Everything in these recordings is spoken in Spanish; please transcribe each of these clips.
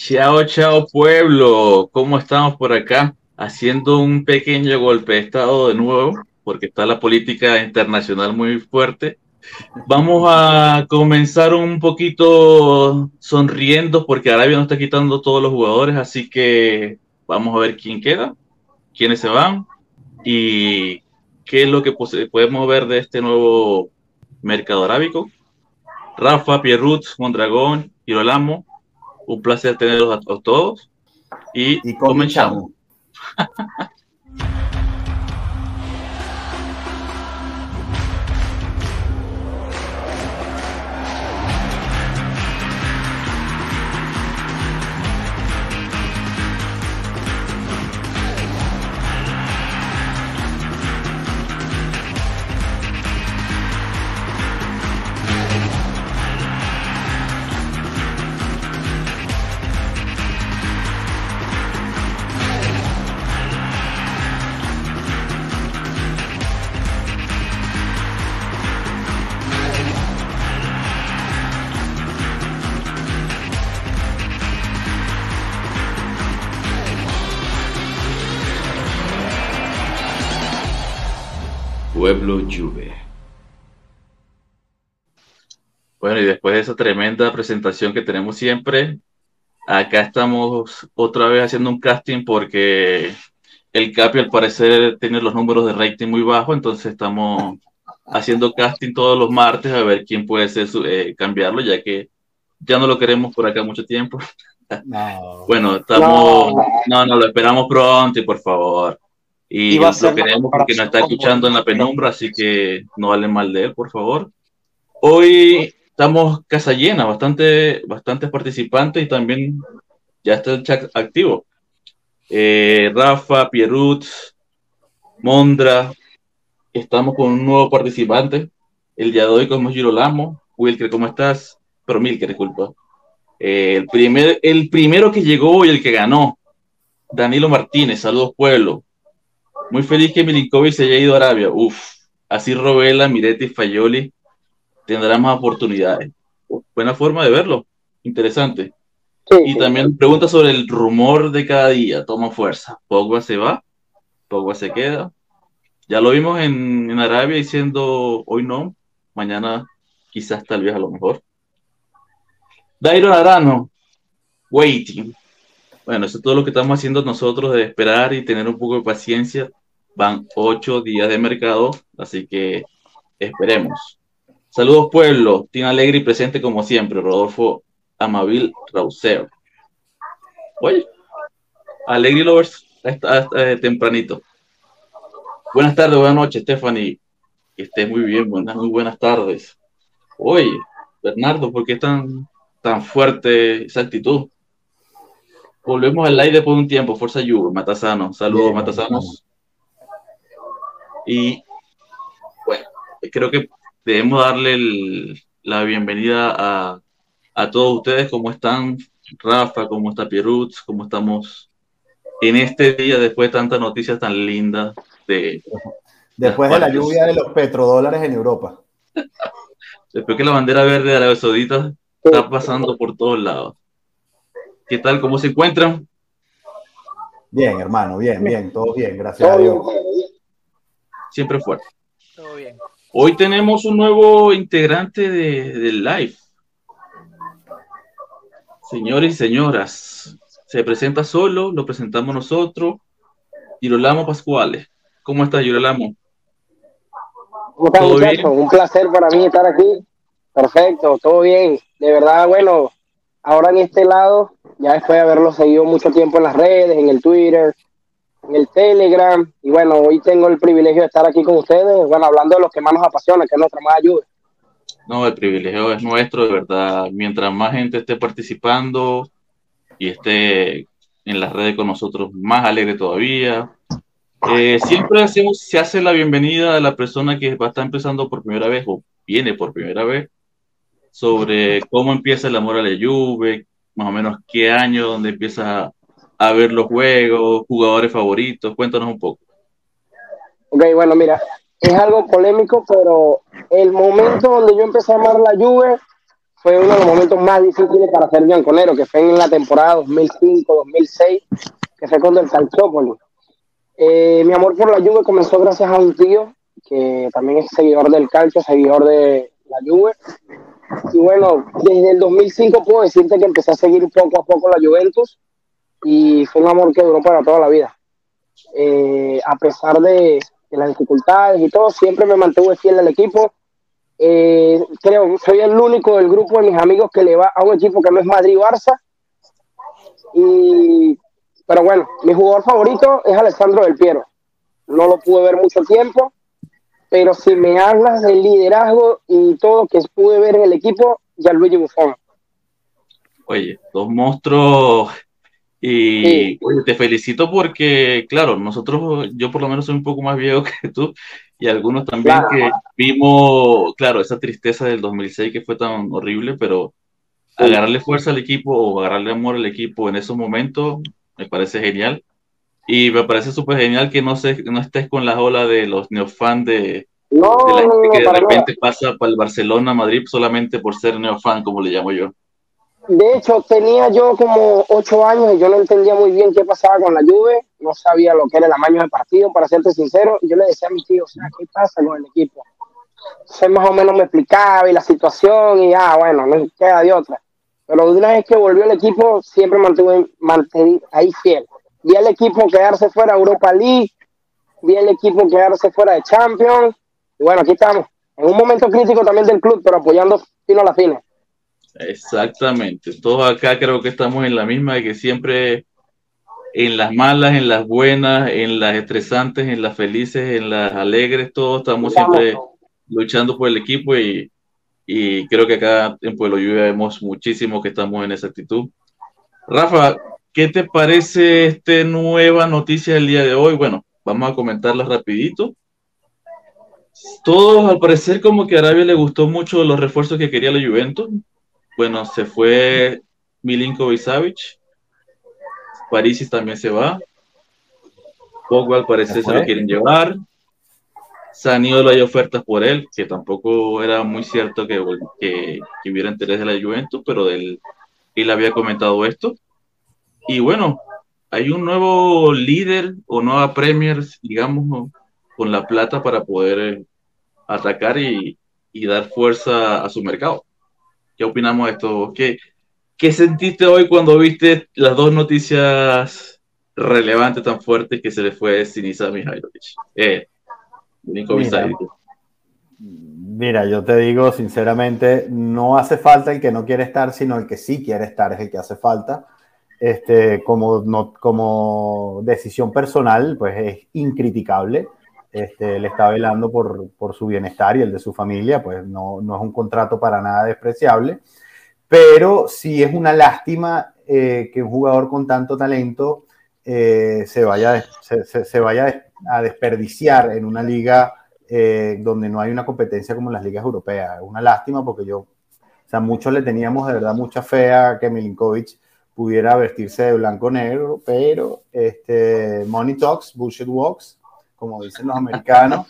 Chao, chao pueblo, ¿cómo estamos por acá? Haciendo un pequeño golpe de estado de nuevo, porque está la política internacional muy fuerte. Vamos a comenzar un poquito sonriendo, porque Arabia nos está quitando todos los jugadores, así que vamos a ver quién queda, quiénes se van y qué es lo que podemos ver de este nuevo mercado arábico. Rafa, Pierrut, Mondragón, Girolamo, un placer tenerlos a, todos y, y comenzamos. Bueno, y después de esa tremenda presentación que tenemos siempre, acá estamos otra vez haciendo un casting porque el Capi al parecer tiene los números de rating muy bajos, entonces estamos haciendo casting todos los martes a ver quién puede ser eh, cambiarlo, ya que ya no lo queremos por acá mucho tiempo. bueno, estamos, no, no, lo esperamos pronto y por favor. Y lo queremos porque nos está escuchando en la penumbra, así que no vale mal de él, por favor. Hoy estamos casa llena, bastante, bastantes participantes y también ya está el chat activo. Eh, Rafa, Pierrut, Mondra, estamos con un nuevo participante. El día de hoy como Girolamo. Wilker, ¿cómo estás? Pero Milker, disculpa. Eh, el, primer, el primero que llegó y el que ganó, Danilo Martínez, saludos pueblo. Muy feliz que Milinkovic se haya ido a Arabia. Uf, así Robela, Miretti Fayoli tendrán más oportunidades. buena forma de verlo. Interesante. y también pregunta sobre el rumor de cada día. Toma fuerza. Pogba se va, Pogba se queda. Ya lo vimos en, en Arabia diciendo hoy no, mañana quizás tal vez a lo mejor. Dairo Arano, waiting. Bueno, eso es todo lo que estamos haciendo nosotros de esperar y tener un poco de paciencia Van ocho días de mercado, así que esperemos. Saludos pueblo, Tina Alegre y presente como siempre, Rodolfo Amabil Rauseo. Oye, Alegre Lovers está, eh, tempranito. Buenas tardes, buenas noches, Stephanie. Que estés muy bien, buenas, muy buenas tardes. Oye, Bernardo, ¿por qué tan, tan fuerte esa actitud? Volvemos al aire por un tiempo, Fuerza Yugo, Matasano. Saludos, Matasanos. Y bueno, creo que debemos darle la bienvenida a, a, todos ustedes. ¿Cómo están? Rafa, ¿cómo está Pierrut? ¿Cómo estamos en este día después de tantas noticias tan lindas? De, después de la lluvia de los petrodólares en Europa. después que la bandera verde de Arabia Saudita está pasando por todos lados. ¿Qué tal? ¿Cómo se encuentran? Bien, hermano, bien, bien, todo bien, gracias a Dios siempre fuerte. Todo bien. Hoy tenemos un nuevo integrante del live. Señores y señoras, se presenta solo, lo presentamos nosotros. Girolamo Pascuales. ¿Cómo está, Girolamo? ¿Cómo estás, muchachos? Un placer para mí estar aquí. Perfecto, todo bien. De verdad, bueno, ahora en este lado, ya después de haberlo seguido mucho tiempo en las redes, en el Twitter, en el Telegram. Y bueno, hoy tengo el privilegio de estar aquí con ustedes, bueno, hablando de lo que más nos apasiona, que es nuestra más ayuda. No, el privilegio es nuestro, de verdad. Mientras más gente esté participando y esté en las redes con nosotros, más alegre todavía. Eh, siempre hacemos, se hace la bienvenida a la persona que va a estar empezando por primera vez o viene por primera vez sobre cómo empieza el amor a la lluvia, más o menos qué año donde empieza a ver los juegos, jugadores favoritos? Cuéntanos un poco. Ok, bueno, mira, es algo polémico, pero el momento donde yo empecé a amar la Juve fue uno de los momentos más difíciles para ser bianconero, que fue en la temporada 2005-2006, que fue cuando el Calciopoli. Eh, mi amor por la Juve comenzó gracias a un tío que también es seguidor del calcio, seguidor de la Juve. Y bueno, desde el 2005 puedo decirte que empecé a seguir poco a poco la Juventus y fue un amor que duró para toda la vida. Eh, a pesar de, las dificultades y todo, siempre me mantuve fiel al equipo. Eh, creo soy el único del grupo de mis amigos que le va a un equipo que no es Madrid-Barça. Y, pero bueno, mi jugador favorito es Alessandro Del Piero. No lo pude ver mucho tiempo, pero si me hablas del liderazgo y todo que pude ver en el equipo, ya Luigi Buffon. Oye, dos monstruos y te felicito porque, claro, nosotros, yo por lo menos soy un poco más viejo que tú y algunos también que vimos, claro, esa tristeza del 2006 que fue tan horrible, pero agarrarle fuerza al equipo o agarrarle amor al equipo en esos momentos me parece genial. Y me parece súper genial que no, se, no estés con la ola de los neofans de, no, la gente que de repente pasa para el Barcelona, Madrid solamente por ser neofan, como le llamo yo. De hecho, tenía yo como ocho años y yo no entendía muy bien qué pasaba con la Juve, no sabía lo que era el amaño del partido, para serte sincero, yo le decía a mi tío, o sea, ¿qué pasa con el equipo? Se más o menos me explicaba y la situación y ah, bueno, no queda de otra. Pero de una vez que volvió el equipo, siempre mantuve, ahí fiel vi al equipo quedarse fuera de Europa League, vi al equipo quedarse fuera de Champions, y bueno, aquí estamos, en un momento crítico también del club, pero apoyando fino a la fina. Exactamente, todos acá creo que estamos en la misma, de que siempre en las malas, en las buenas, en las estresantes, en las felices, en las alegres, todos estamos siempre luchando por el equipo y, y creo que acá en Pueblo Lluvia vemos muchísimo que estamos en esa actitud. Rafa, ¿Qué te parece esta nueva noticia del día de hoy? Bueno, vamos a comentarla rapidito. Todos, al parecer, como que a Arabia le gustó mucho los refuerzos que quería la Juventus. Bueno, se fue Milinkovic Savic. París también se va. Pogba al parecer se lo quieren llevar. Saniolo hay ofertas por él, que tampoco era muy cierto que, que, hubiera interés de la Juventus, pero él, él había comentado esto. Y bueno, hay un nuevo líder o nueva Premier, digamos, con la plata para poder eh, atacar y, dar fuerza a su mercado. ¿Qué opinamos de esto? ¿Qué, ¿Qué sentiste hoy cuando viste las dos noticias relevantes tan fuertes que se le fue Sinisa Mihailovic? Eh, mira, mira, yo te digo sinceramente, no hace falta el que no quiere estar, sino el que sí quiere estar es el que hace falta este, como, no, como decisión personal, pues es incriticable. Este, le está velando por, por, su bienestar y el de su familia, pues no, no, es un contrato para nada despreciable, pero sí es una lástima eh, que un jugador con tanto talento eh, se, vaya, se, se, vaya a desperdiciar en una liga eh, donde no hay una competencia como las ligas europeas. Es una lástima porque yo, o sea, muchos le teníamos de verdad mucha fe a que Milinkovic pudiera vestirse de blanco-negro, pero este, money talks, bullshit walks, como dicen los americanos.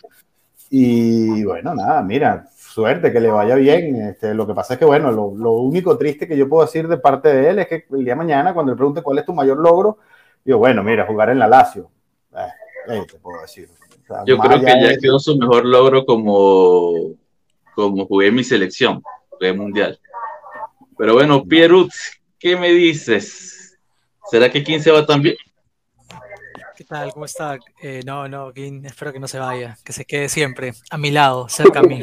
Y bueno, nada, mira, suerte, que le vaya bien. Este, lo que pasa es que, bueno, lo, lo, único triste que yo puedo decir de parte de él es que el día de mañana, cuando le pregunte cuál es tu mayor logro, digo, bueno, mira, jugar en la Lazio. Eh, te puedo decir. yo creo que ya quedó su mejor logro como, como jugué en mi selección, jugué mundial. Pero bueno, Pierre ¿Qué me dices? ¿Será que King se va también? ¿Qué tal? ¿Cómo está? Eh, no, no, King, espero que no se vaya, que se quede siempre a mi lado, cerca a mí.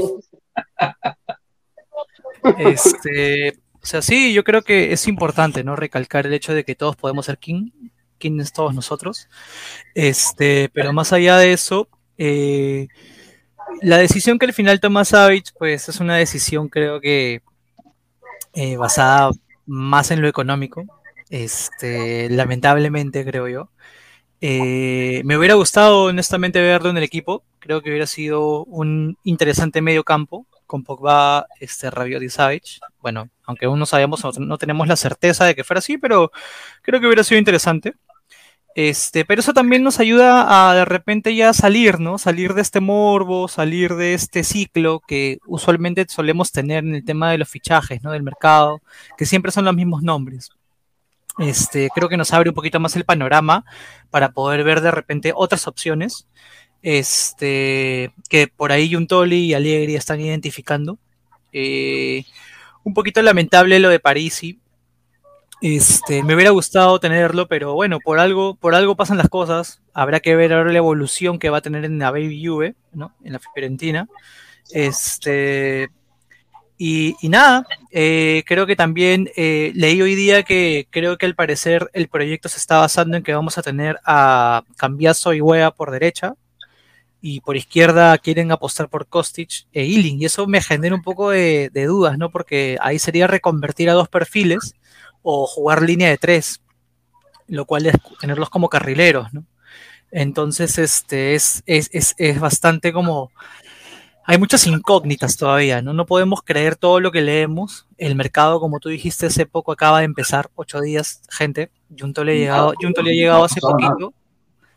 Este, o sea, sí, yo creo que es importante, ¿no? Recalcar el hecho de que todos podemos ser King, King es todos nosotros. Este, pero más allá de eso, eh, la decisión que al final toma Savage, pues es una decisión creo que eh, basada más en lo económico, este, lamentablemente creo yo. Eh, me hubiera gustado honestamente verlo en el equipo, creo que hubiera sido un interesante medio campo con Pogba, este, Rabiot y Savage. Bueno, aunque aún no sabíamos, no tenemos la certeza de que fuera así, pero creo que hubiera sido interesante. Este, pero eso también nos ayuda a de repente ya salir, ¿no? Salir de este morbo, salir de este ciclo que usualmente solemos tener en el tema de los fichajes, ¿no? Del mercado, que siempre son los mismos nombres. Este, creo que nos abre un poquito más el panorama para poder ver de repente otras opciones, este, que por ahí Juntoli y Allegri están identificando. Eh, un poquito lamentable lo de Parisi, este, me hubiera gustado tenerlo, pero bueno, por algo, por algo pasan las cosas. Habrá que ver ahora la evolución que va a tener en la Baby Juve, ¿no? En la Fiorentina. Este, y, nada, eh, creo que también eh, leí hoy día que creo que al parecer el proyecto se está basando en que vamos a tener a Cambiaso y Wea por derecha y por izquierda quieren apostar por Kostic e Ealing. Y eso me genera un poco de, dudas, ¿no? Porque ahí sería reconvertir a dos perfiles o jugar línea de tres, lo cual es tenerlos como carrileros, ¿no? Entonces, este es, es, bastante como. Hay muchas incógnitas todavía, ¿no? No podemos creer todo lo que leemos. El mercado, como tú dijiste hace poco, acaba de empezar, ocho días, gente. Junto le ha llegado, Junto le ha llegado hace poquito.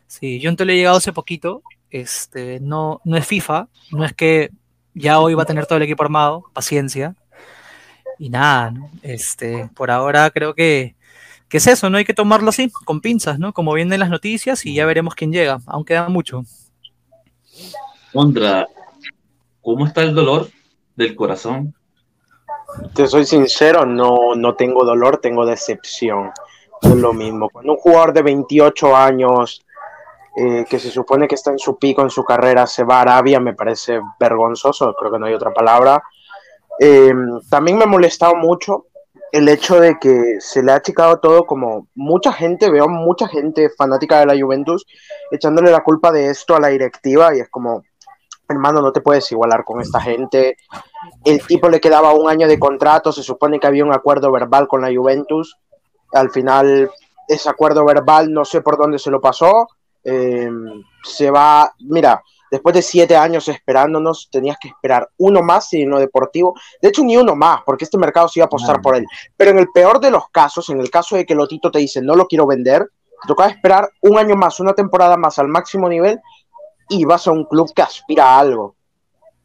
Sí, Junto le ha llegado hace poquito. Este, no, no es FIFA, no es que ya hoy va a tener todo el equipo armado, paciencia y nada, ¿no? Este, por ahora creo que, que, es eso, no hay que tomarlo así, con pinzas, ¿no? Como vienen las noticias y ya veremos quién llega, aunque queda mucho. Ondra, ¿cómo está el dolor del corazón? Te soy sincero, no, no tengo dolor, tengo decepción. Es lo mismo. Cuando un jugador de 28 años, eh, que se supone que está en su pico en su carrera, se va a Arabia, me parece vergonzoso, creo que no hay otra palabra. Eh, también me ha molestado mucho el hecho de que se le ha achicado todo como mucha gente, veo mucha gente fanática de la Juventus echándole la culpa de esto a la directiva y es como, hermano, no te puedes igualar con esta gente. El tipo le quedaba un año de contrato, se supone que había un acuerdo verbal con la Juventus. Al final, ese acuerdo verbal no sé por dónde se lo pasó. Eh, se va, mira, después de siete años esperándonos, tenías que esperar uno más y no deportivo. De hecho, ni uno más, porque este mercado se iba a apostar por él. Pero en el peor de los casos, en el caso de que Lotito te dice no lo quiero vender, te tocaba esperar un año más, una temporada más al máximo nivel y vas a un club que aspira a algo.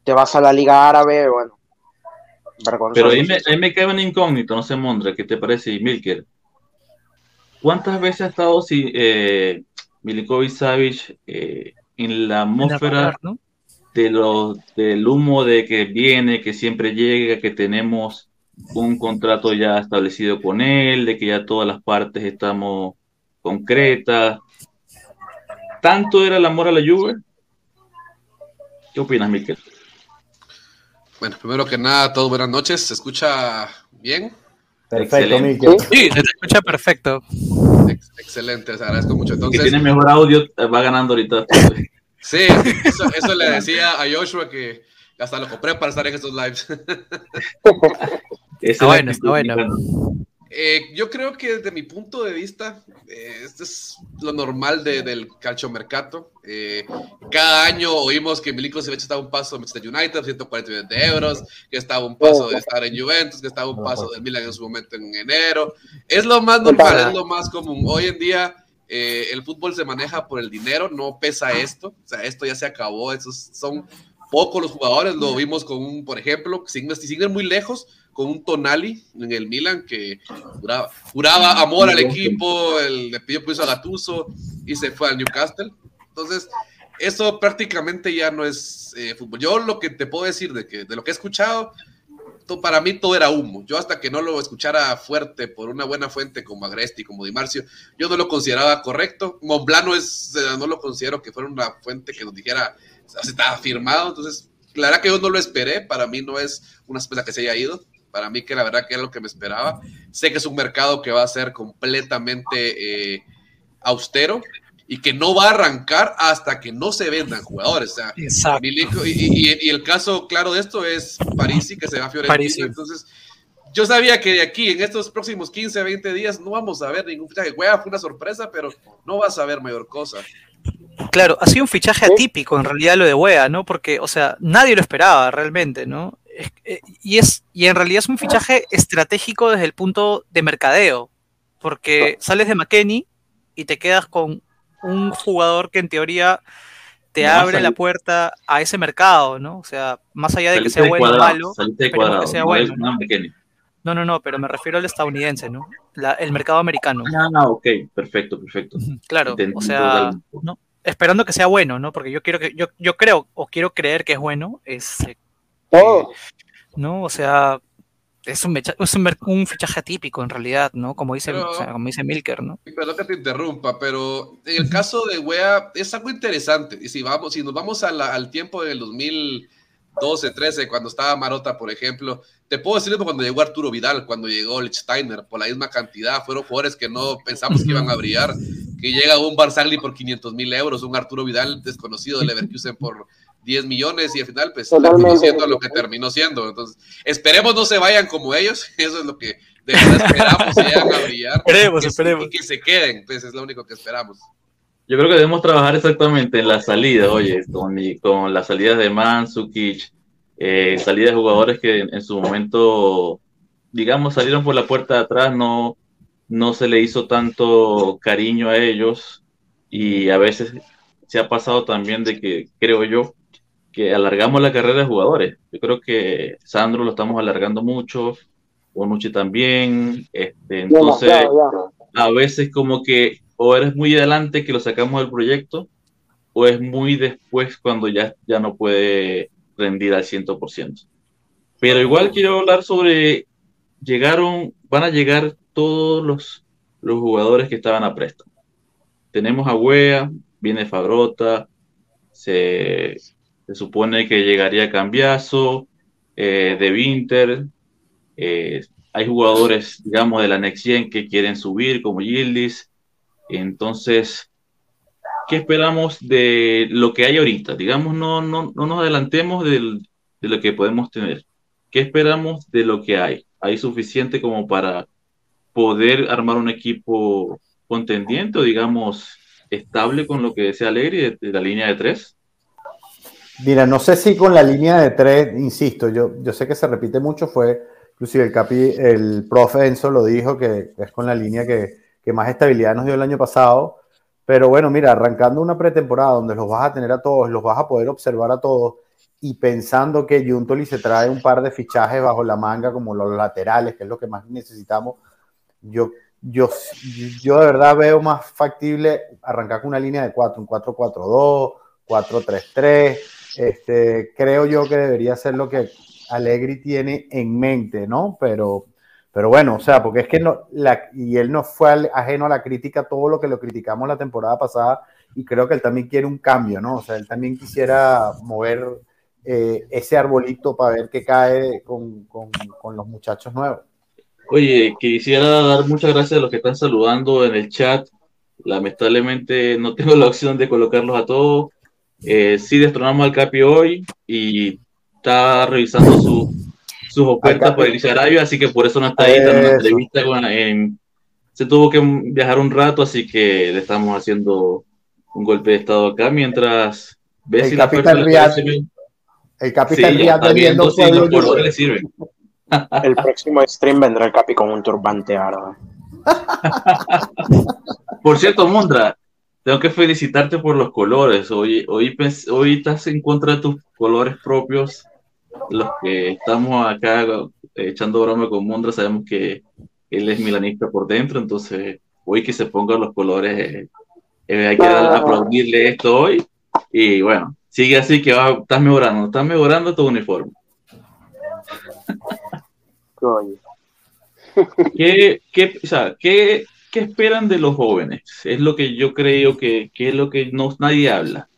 Te vas a la Liga Árabe, bueno. Pero ahí me, me cae un incógnito, no sé, Mondra, ¿qué te parece, Milker? ¿Cuántas veces ha estado si, eh, Milikovic Savic eh, en la atmósfera de los, del humo de que viene, que siempre llega, que tenemos un contrato ya establecido con él, de que ya todas las partes estamos concretas. ¿Tanto era el amor a la Juve? ¿Qué opinas, Miquel? Bueno, primero que nada, todos buenas noches. ¿Se escucha bien? Perfecto, Miquel. Sí, se escucha perfecto excelente, les agradezco mucho. Entonces, que tiene mejor audio, va ganando ahorita. sí, eso, le decía a Joshua que hasta lo compré para estar en estos lives. está bueno, está bueno. Eh, yo creo que desde mi punto de vista, eh, este es lo normal del calcio mercato. Eh, cada año oímos que Milinkovic estaba un paso de Manchester United, 140 millones de euros, que estaba un paso de estar en Juventus, que estaba un paso del Milan en su momento en enero. Es lo más normal, es lo más común. Hoy en día el fútbol se maneja por el dinero, no pesa esto. O sea, esto ya se acabó. Esos son pocos los jugadores. Lo vimos con un, por ejemplo, sin, sin muy lejos con un Tonali en el Milan que juraba, amor al equipo, el, le pidió piso a Gatuso y se fue al Newcastle. Entonces, eso prácticamente ya no es eh, fútbol. Yo lo que te puedo decir de, que, de lo que he escuchado, para mí todo era humo. Yo hasta que no lo escuchara fuerte por una buena fuente como Agresti, como Di Marcio, yo no lo consideraba correcto. Monblano es, no lo considero que fuera una fuente que nos dijera, estaba firmado. Entonces, claro que yo no lo esperé. Para mí no es una especie que se haya ido para mí que la verdad que era lo que me esperaba. Sé que es un mercado que va a ser completamente eh, austero y que no va a arrancar hasta que no se vendan jugadores. y, el caso claro de esto es Parisi, que se va a Fiorentina. Entonces, yo sabía que de aquí, en estos próximos 15, 20 días, no vamos a ver ningún fichaje. Hueva fue una sorpresa, pero no vas a ver mayor cosa. Claro, ha sido un fichaje atípico en realidad lo de Wea, ¿no? Porque, o sea, nadie lo esperaba realmente, ¿no? Eh, y, es, y en realidad es un fichaje estratégico desde el punto de mercadeo, porque sales de McKenny y te quedas con un jugador que en teoría te abre la puerta a ese mercado, ¿no? O sea, más allá de que sea bueno o malo, pero que sea bueno. ¿no? no, no, pero me refiero al estadounidense, ¿no? el mercado americano. Ah, ok, perfecto, perfecto. Claro, o sea, ¿no? Esperando que sea bueno, ¿no? Porque yo quiero que, yo, yo creo, o quiero creer que es bueno, es eh, ¿no? O sea, es un, es un, fichaje atípico en realidad, ¿no? Como dice, como dice Milker, ¿no? Perdón que te interrumpa, pero en el caso de Wea es algo interesante. Y si vamos, si nos vamos al tiempo del 2012, 13, cuando estaba Marota, por ejemplo, te puedo decir cuando llegó Arturo Vidal, cuando llegó Lichsteiner, por la misma cantidad, fueron jugadores que no pensamos que iban a brillar, que llega un Barzagli por 500 mil euros, un Arturo Vidal desconocido de Leverkusen por 10 millones y al final pues terminó siendo lo que terminó siendo. Entonces, esperemos no se vayan como ellos, eso es lo que de verdad esperamos que vayan a brillar. Esperemos, esperemos. Y que se queden, pues es lo único que esperamos. Yo creo que debemos trabajar exactamente en la salida, oye, con, con las salidas de Mansukic, eh, salida de jugadores que en, su momento, digamos, salieron por la puerta de atrás, no, no se le hizo tanto cariño a ellos y a veces se ha pasado también de que, creo yo, que alargamos la carrera de jugadores. Yo creo que Sandro lo estamos alargando mucho, Bonucci también, este, entonces a veces como que o eres muy adelante que lo sacamos del proyecto, o es muy después cuando ya, ya no puede rendir al 100%. Pero igual quiero hablar sobre, llegaron, van a llegar todos los, los jugadores que estaban a préstamo. Tenemos a Wea, viene Fabrota, se, supone que llegaría Cambiazo, eh, de Winter. Eh, hay jugadores, digamos, de la Next Gen que quieren subir, como Yildiz. Entonces, ¿qué esperamos de lo que hay ahorita? Digamos, no, no, no nos adelantemos de lo que podemos tener. ¿Qué esperamos de lo que hay? ¿Hay suficiente como para poder armar un equipo contendiente o, digamos, estable con lo que desea Alegre de la línea de tres? Mira, no sé si con la línea de tres, insisto, yo, yo sé que se repite mucho, fue inclusive el capi, el profe Enzo lo dijo, que es con la línea que, que más estabilidad nos dio el año pasado, pero bueno, mira, arrancando una pretemporada donde los vas a tener a todos, los vas a poder observar a todos, y pensando que Juntoli se trae un par de fichajes bajo la manga, como los laterales, que es lo que más necesitamos, yo, yo, yo de verdad veo más factible arrancar con una línea de 4, un 4-4-2, 4-3-3, este, creo yo que debería ser lo que Allegri tiene en mente, ¿no? Pero, pero bueno, o sea, porque es que no, la, y él no fue ajeno a la crítica, todo lo que lo criticamos la temporada pasada, y creo que él también quiere un cambio, ¿no? O sea, él también quisiera mover eh, ese arbolito para ver qué cae con, con, con los muchachos nuevos. Oye, quisiera dar muchas gracias a los que están saludando en el chat. Lamentablemente no tengo la opción de colocarlos a todos. Eh, sí destronamos al Capi hoy y está revisando su, sus ofertas por el Arabia, así que por eso no está ahí dando entrevista. se tuvo que viajar un rato, así que le estamos haciendo un golpe de estado acá mientras ve el si fuerza El Capitán sí, Riyad viendo si los colores le sirven. El próximo stream vendrá el Capi con un turbante árabe. Por cierto, Mondra, tengo que felicitarte por los colores. Hoy, hoy, hoy estás en contra de tus colores propios. Los que estamos acá eh, echando broma con Mondra sabemos que él es milanista por dentro, entonces hoy que se pongan los colores, eh, eh, hay que aplaudirle esto hoy. Y bueno, sigue así que va, estás mejorando, estás mejorando tu uniforme. ¿Qué, qué, o sea, qué, ¿qué esperan de los jóvenes? Es lo que yo creo que, es lo que no, nadie habla.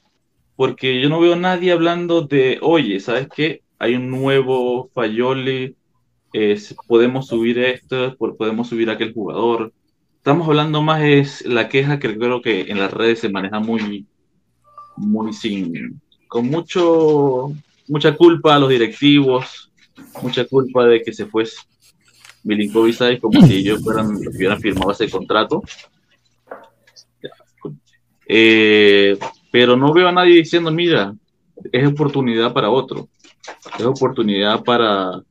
Porque yo no veo a nadie hablando de, oye, ¿sabes qué? Hay un nuevo Fayoli, podemos subir esto, podemos subir aquel jugador. Estamos hablando más es la queja que creo que en las redes se maneja muy, muy sin, con mucho, mucha culpa a los directivos, mucha culpa de que se fue Milinkovic como si ellos fueran, hubieran firmado ese contrato. Eh, pero no veo a nadie diciendo, mira, es oportunidad para otro. Es oportunidad para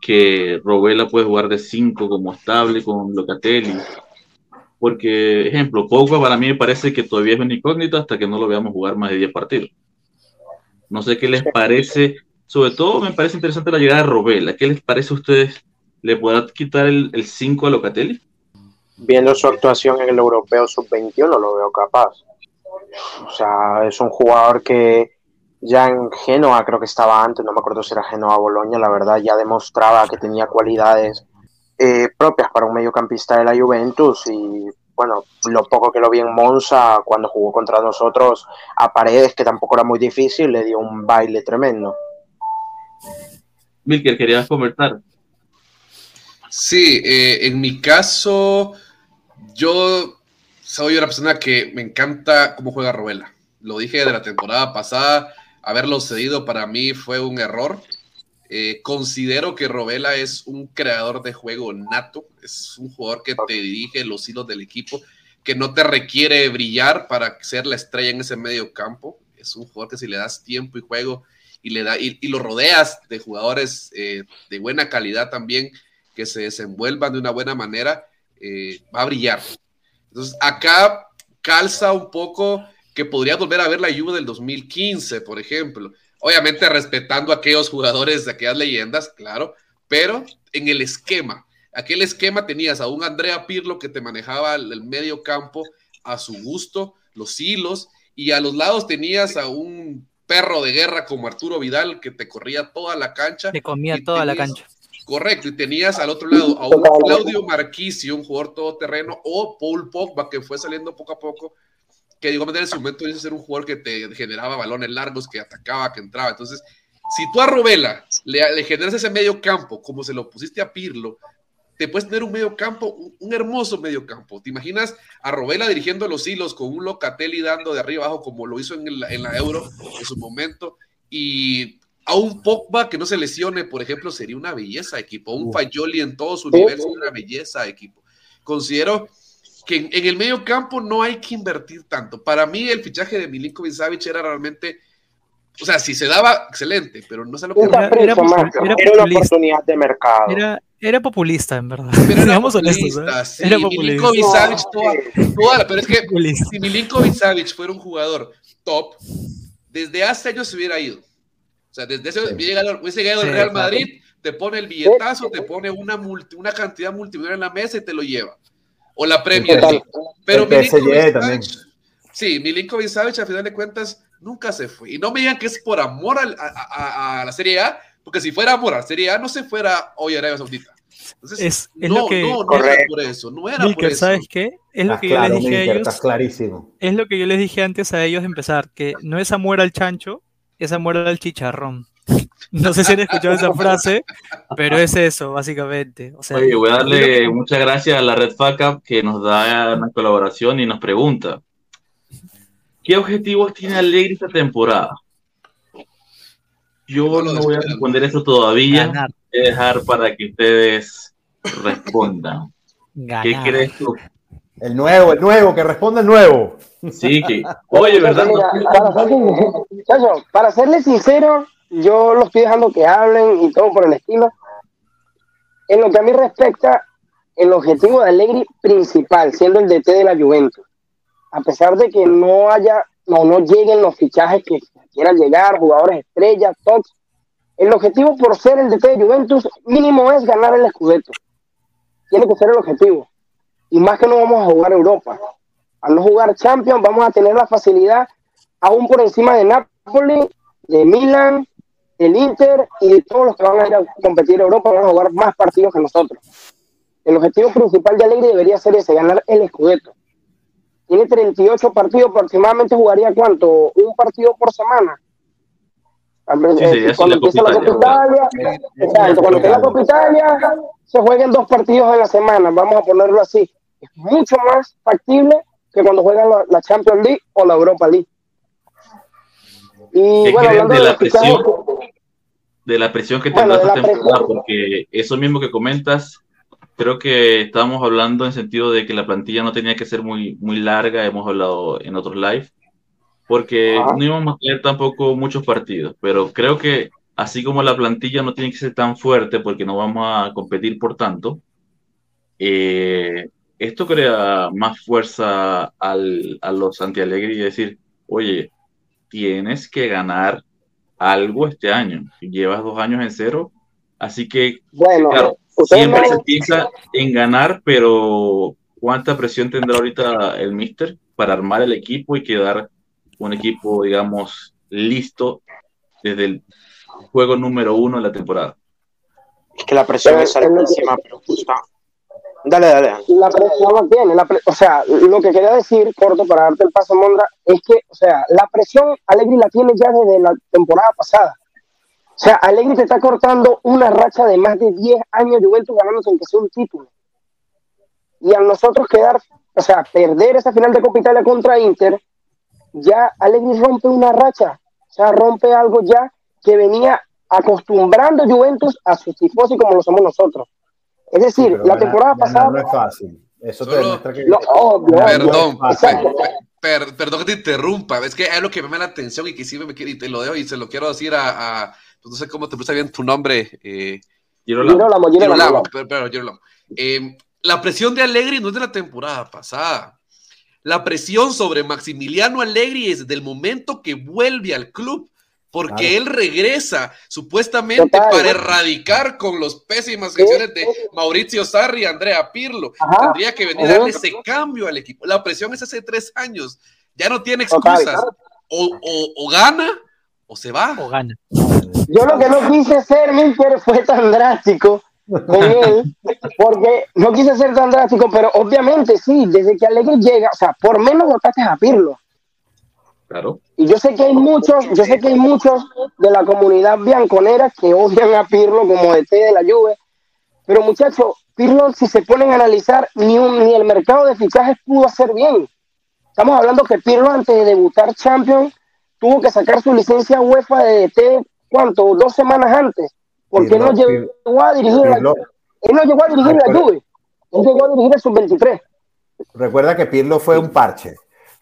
que Robela pueda jugar de 5 como estable con Locatelli. Porque, ejemplo, Pogba para mí me parece que todavía es un incógnito hasta que no lo veamos jugar más de 10 partidos. No sé qué les parece, sobre todo me parece interesante la llegada de Robela. ¿Qué les parece a ustedes? ¿Le podrá quitar el 5 a Locatelli? Viendo su actuación en el Europeo Sub-21 lo veo capaz. O sea, es un jugador que ya en Genoa, creo que estaba antes, no me acuerdo si era Genoa o Boloña, la verdad ya demostraba que tenía cualidades eh, propias para un mediocampista de la Juventus y bueno, lo poco que lo vi en Monza cuando jugó contra nosotros a Paredes, que tampoco era muy difícil, le dio un baile tremendo. Milker, ¿querías comentar? Sí, eh, en mi caso, yo soy una persona que me encanta cómo juega Robela. Lo dije de la temporada pasada, haberlo cedido para mí fue un error. Eh, considero que Robela es un creador de juego nato, es un jugador que te dirige los hilos del equipo, que no te requiere brillar para ser la estrella en ese medio campo. Es un jugador que si le das tiempo y juego y, le da, y, lo rodeas de jugadores eh, de buena calidad también, que se desenvuelvan de una buena manera, eh, va a brillar. Entonces, acá calza un poco que podría volver a ver la Juve del 2015, por ejemplo. Obviamente respetando a aquellos jugadores de aquellas leyendas, claro, pero en el esquema. Aquel esquema tenías a un Andrea Pirlo que te manejaba el medio campo a su gusto, los hilos, y a los lados tenías a un perro de guerra como Arturo Vidal que te corría toda la cancha. Te comía toda la cancha. Correcto, y tenías al otro lado a un Claudio Marquisio, un jugador todoterreno, o Paul Pogba, que fue saliendo poco a poco, que digo, en su momento dice ser un jugador que te generaba balones largos, que atacaba, que entraba. Entonces, si tú a Robela le, generas ese medio campo, como se lo pusiste a Pirlo, te puedes tener un medio campo, un, hermoso medio campo. ¿Te imaginas a Robela dirigiendo los hilos con un Locatelli dando de arriba abajo, como lo hizo en, en la Euro en su momento? Y a un Pogba que no se lesione, por ejemplo, sería una belleza equipo. Un Fayoli en todo su nivel sería una belleza equipo. Considero que en, el medio campo no hay que invertir tanto. Para mí el fichaje de Milinkovic Savic era realmente, o sea, si se daba, excelente, pero no sé lo que era, era, una oportunidad de mercado. Era, era populista, en verdad. Pero era populista, sí, era populista. Milinkovic Savic, toda, pero es que si Milinkovic Savic fuera un jugador top, desde hace años se hubiera ido sea, desde ese hubiese llegado el Real Madrid, te pone el billetazo, te pone una, una cantidad multimillonaria en la mesa y te lo lleva. O la Premier League. Pero Milinkovic también. Sí, Milinkovic Savic, a final de cuentas, nunca se fue. Y no me digan que es por amor a, la Serie A, porque si fuera amor a la Serie A, no se fuera hoy a Arabia Saudita. Entonces, es, es no, lo que, no, no era por eso, no era por eso. ¿Sabes qué? Es lo que yo les dije a ellos. clarísimo. Es lo que yo les dije antes a ellos de empezar, que no es amor al chancho, esa muerte al chicharrón. No sé si han escuchado esa frase, pero es eso, básicamente. O sea, Oye, voy a darle muchas gracias a la Red FACAP que nos da una colaboración y nos pregunta: ¿Qué objetivos tiene Alegre esta temporada? Yo no, voy a responder eso todavía. Voy a dejar para que ustedes respondan. ¿Qué crees tú? El nuevo, el nuevo, que responde el nuevo. Sí, que, oye, ¿verdad? para, serles sincero, yo los estoy dejando que hablen y todo por el estilo. En lo que a mí respecta, el objetivo de Allegri principal, siendo el DT de la Juventus, a pesar de que no haya, no, no lleguen los fichajes que quieran llegar, jugadores estrellas, tops, el objetivo por ser el DT de Juventus mínimo es ganar el Scudetto. Tiene que ser el objetivo. Y más que no vamos a jugar Europa. Al no jugar Champions, vamos a tener la facilidad aún por encima de Napoli, de Milan, del Inter y todos los que van a ir a competir en Europa, van a jugar más partidos que nosotros. El objetivo principal de Alegre debería ser ese, ganar el Scudetto. Tiene 38 partidos, aproximadamente jugaría cuánto? Un partido por semana. Eh, cuando empieza la Copa Italia, cuando empieza la Copa Italia, se jueguen dos partidos en la semana, vamos a ponerlo así. Es mucho más factible que cuando juegan la, Champions League o la Europa League. Y bueno, de, la presión, de la presión que tendrá esta temporada, porque eso mismo que comentas, creo que estábamos hablando en sentido de que la plantilla no tenía que ser muy, muy larga, hemos hablado en otros live, porque no íbamos a tener tampoco muchos partidos, pero creo que así como la plantilla no tiene que ser tan fuerte porque no vamos a competir por tanto, eh, esto crea más fuerza al, a los anti-Alegri y decir, oye, tienes que ganar algo este año. Llevas dos años en cero, así que, bueno, claro, siempre se piensa en ganar, pero ¿cuánta presión tendrá ahorita el Mister para armar el equipo y quedar un equipo, digamos, listo desde el juego número uno de la temporada? Es que la presión es encima, pero justo Dale, dale. La presión no tiene. o sea, lo que quería decir, corto, para darte el paso, Mondra, es que, o sea, la presión Alegri la tiene ya desde la temporada pasada. O sea, Alegri te está cortando una racha de más de 10 años Juventus ganando sin que sea un título. Y a nosotros quedar, o sea, perder esa final de Copa Italia contra Inter, ya Alegri rompe una racha. O sea, rompe algo ya que venía acostumbrando Juventus a sus tifosi como lo somos nosotros. Es decir, la temporada pasada. No es fácil. Eso te demuestra que. perdón, perdón que te interrumpa. Es que es lo que me llama la atención y que sí me quiere y te lo dejo y se lo quiero decir a. pues no sé cómo te puse bien tu nombre. Eh, Girolamo. Girolamo, pero, Girolamo. Eh, la presión de Allegri no es de la temporada pasada. La presión sobre Maximiliano Allegri es desde el momento que vuelve al club porque él regresa supuestamente para erradicar con los pésimas gestiones de Mauricio Sarri y Andrea Pirlo. Tendría que venir a darle ese cambio al equipo. La presión es hace tres años. Ya no tiene excusas. O, gana o se va. O gana. Yo lo que no quise ser, Milker, fue tan drástico con él, porque no quise ser tan drástico, pero obviamente sí, desde que Alegre llega, o sea, por menos votaste a Pirlo. Claro. Y yo sé que hay muchos, yo sé que hay muchos de la comunidad bianconera que odian a Pirlo como de té de la lluvia, pero muchachos, Pirlo, si se ponen a analizar, ni, un, ni el mercado de fichajes pudo hacer bien. Estamos hablando que Pirlo antes de debutar Champions tuvo que sacar su licencia UEFA de DT, ¿cuánto? Dos semanas antes, porque él no llegó a dirigir la, él no llegó a dirigir la Juve, él llegó a dirigir el Sub-23. Recuerda que Pirlo fue un parche.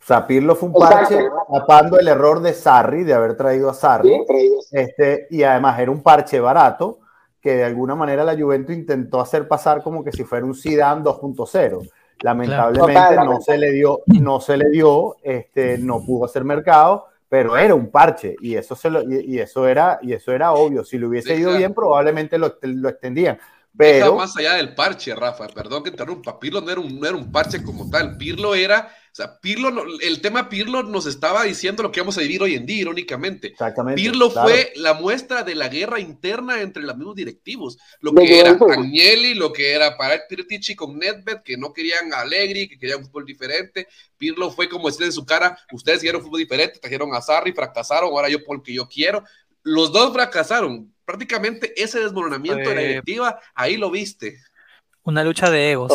O sea, Pirlo fue un parche tapando el error de Sarri, de haber traído a Sarri. este, y además era un parche barato que de alguna manera la Juventus intentó hacer pasar como que si fuera un Zidane 2.0. Lamentablemente no se le dio, no se le dio, este, no pudo hacer mercado, pero era un parche y eso, se lo, y, eso, era, y eso era obvio. Si le hubiese ido bien, probablemente lo, lo extendían. Pero más allá del parche, Rafa, perdón que interrumpa. Pirlo no era un, no era un parche como tal. Pirlo era sea, Pirlo, el tema Pirlo nos estaba diciendo lo que vamos a vivir hoy en día, irónicamente. Exactamente. Pirlo fue la muestra de la guerra interna entre los mismos directivos. Lo que era Agnelli, lo que era para Pirtici con Nedved, que no querían a Allegri, que querían un fútbol diferente. Pirlo fue como decir en su cara, ustedes quisieron fútbol diferente, trajeron a Sarri, fracasaron, ahora yo por que yo quiero. Los dos fracasaron. Prácticamente ese desmoronamiento de la directiva, ahí lo viste. Una lucha de egos.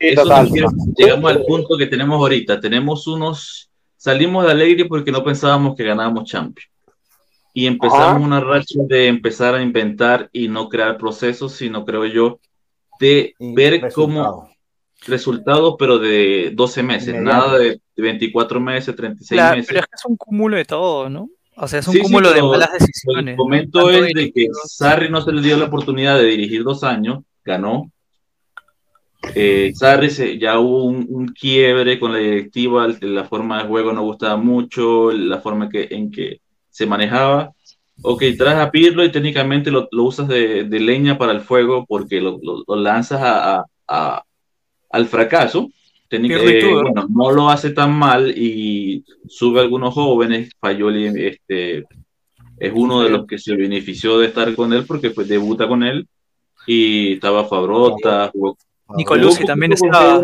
Llegamos al punto que tenemos ahorita. Tenemos unos, salimos de alegre porque no pensábamos que ganábamos Champions. Y empezamos una racha de empezar a inventar y no crear procesos, sino creo yo, de ver cómo resultados, pero de 12 meses, nada de 24 meses, 36 meses. Pero es que es un cúmulo de todo, ¿no? O sea, es un cúmulo de malas decisiones. El momento es de que Sarri no se le dio la oportunidad de dirigir dos años, ganó, eh, Sarri ya hubo un, quiebre con la directiva, la forma de juego no gustaba mucho, la forma que, en que se manejaba. Ok, traes a Pirlo y técnicamente lo, usas de, leña para el fuego porque lo, lanzas a, al fracaso. Eh, bueno, no lo hace tan mal y sube a algunos jóvenes. Fayoli este, es uno de los que se benefició de estar con él porque pues, debuta con él y estaba Fabrota, jugó Nicolussi también estaba,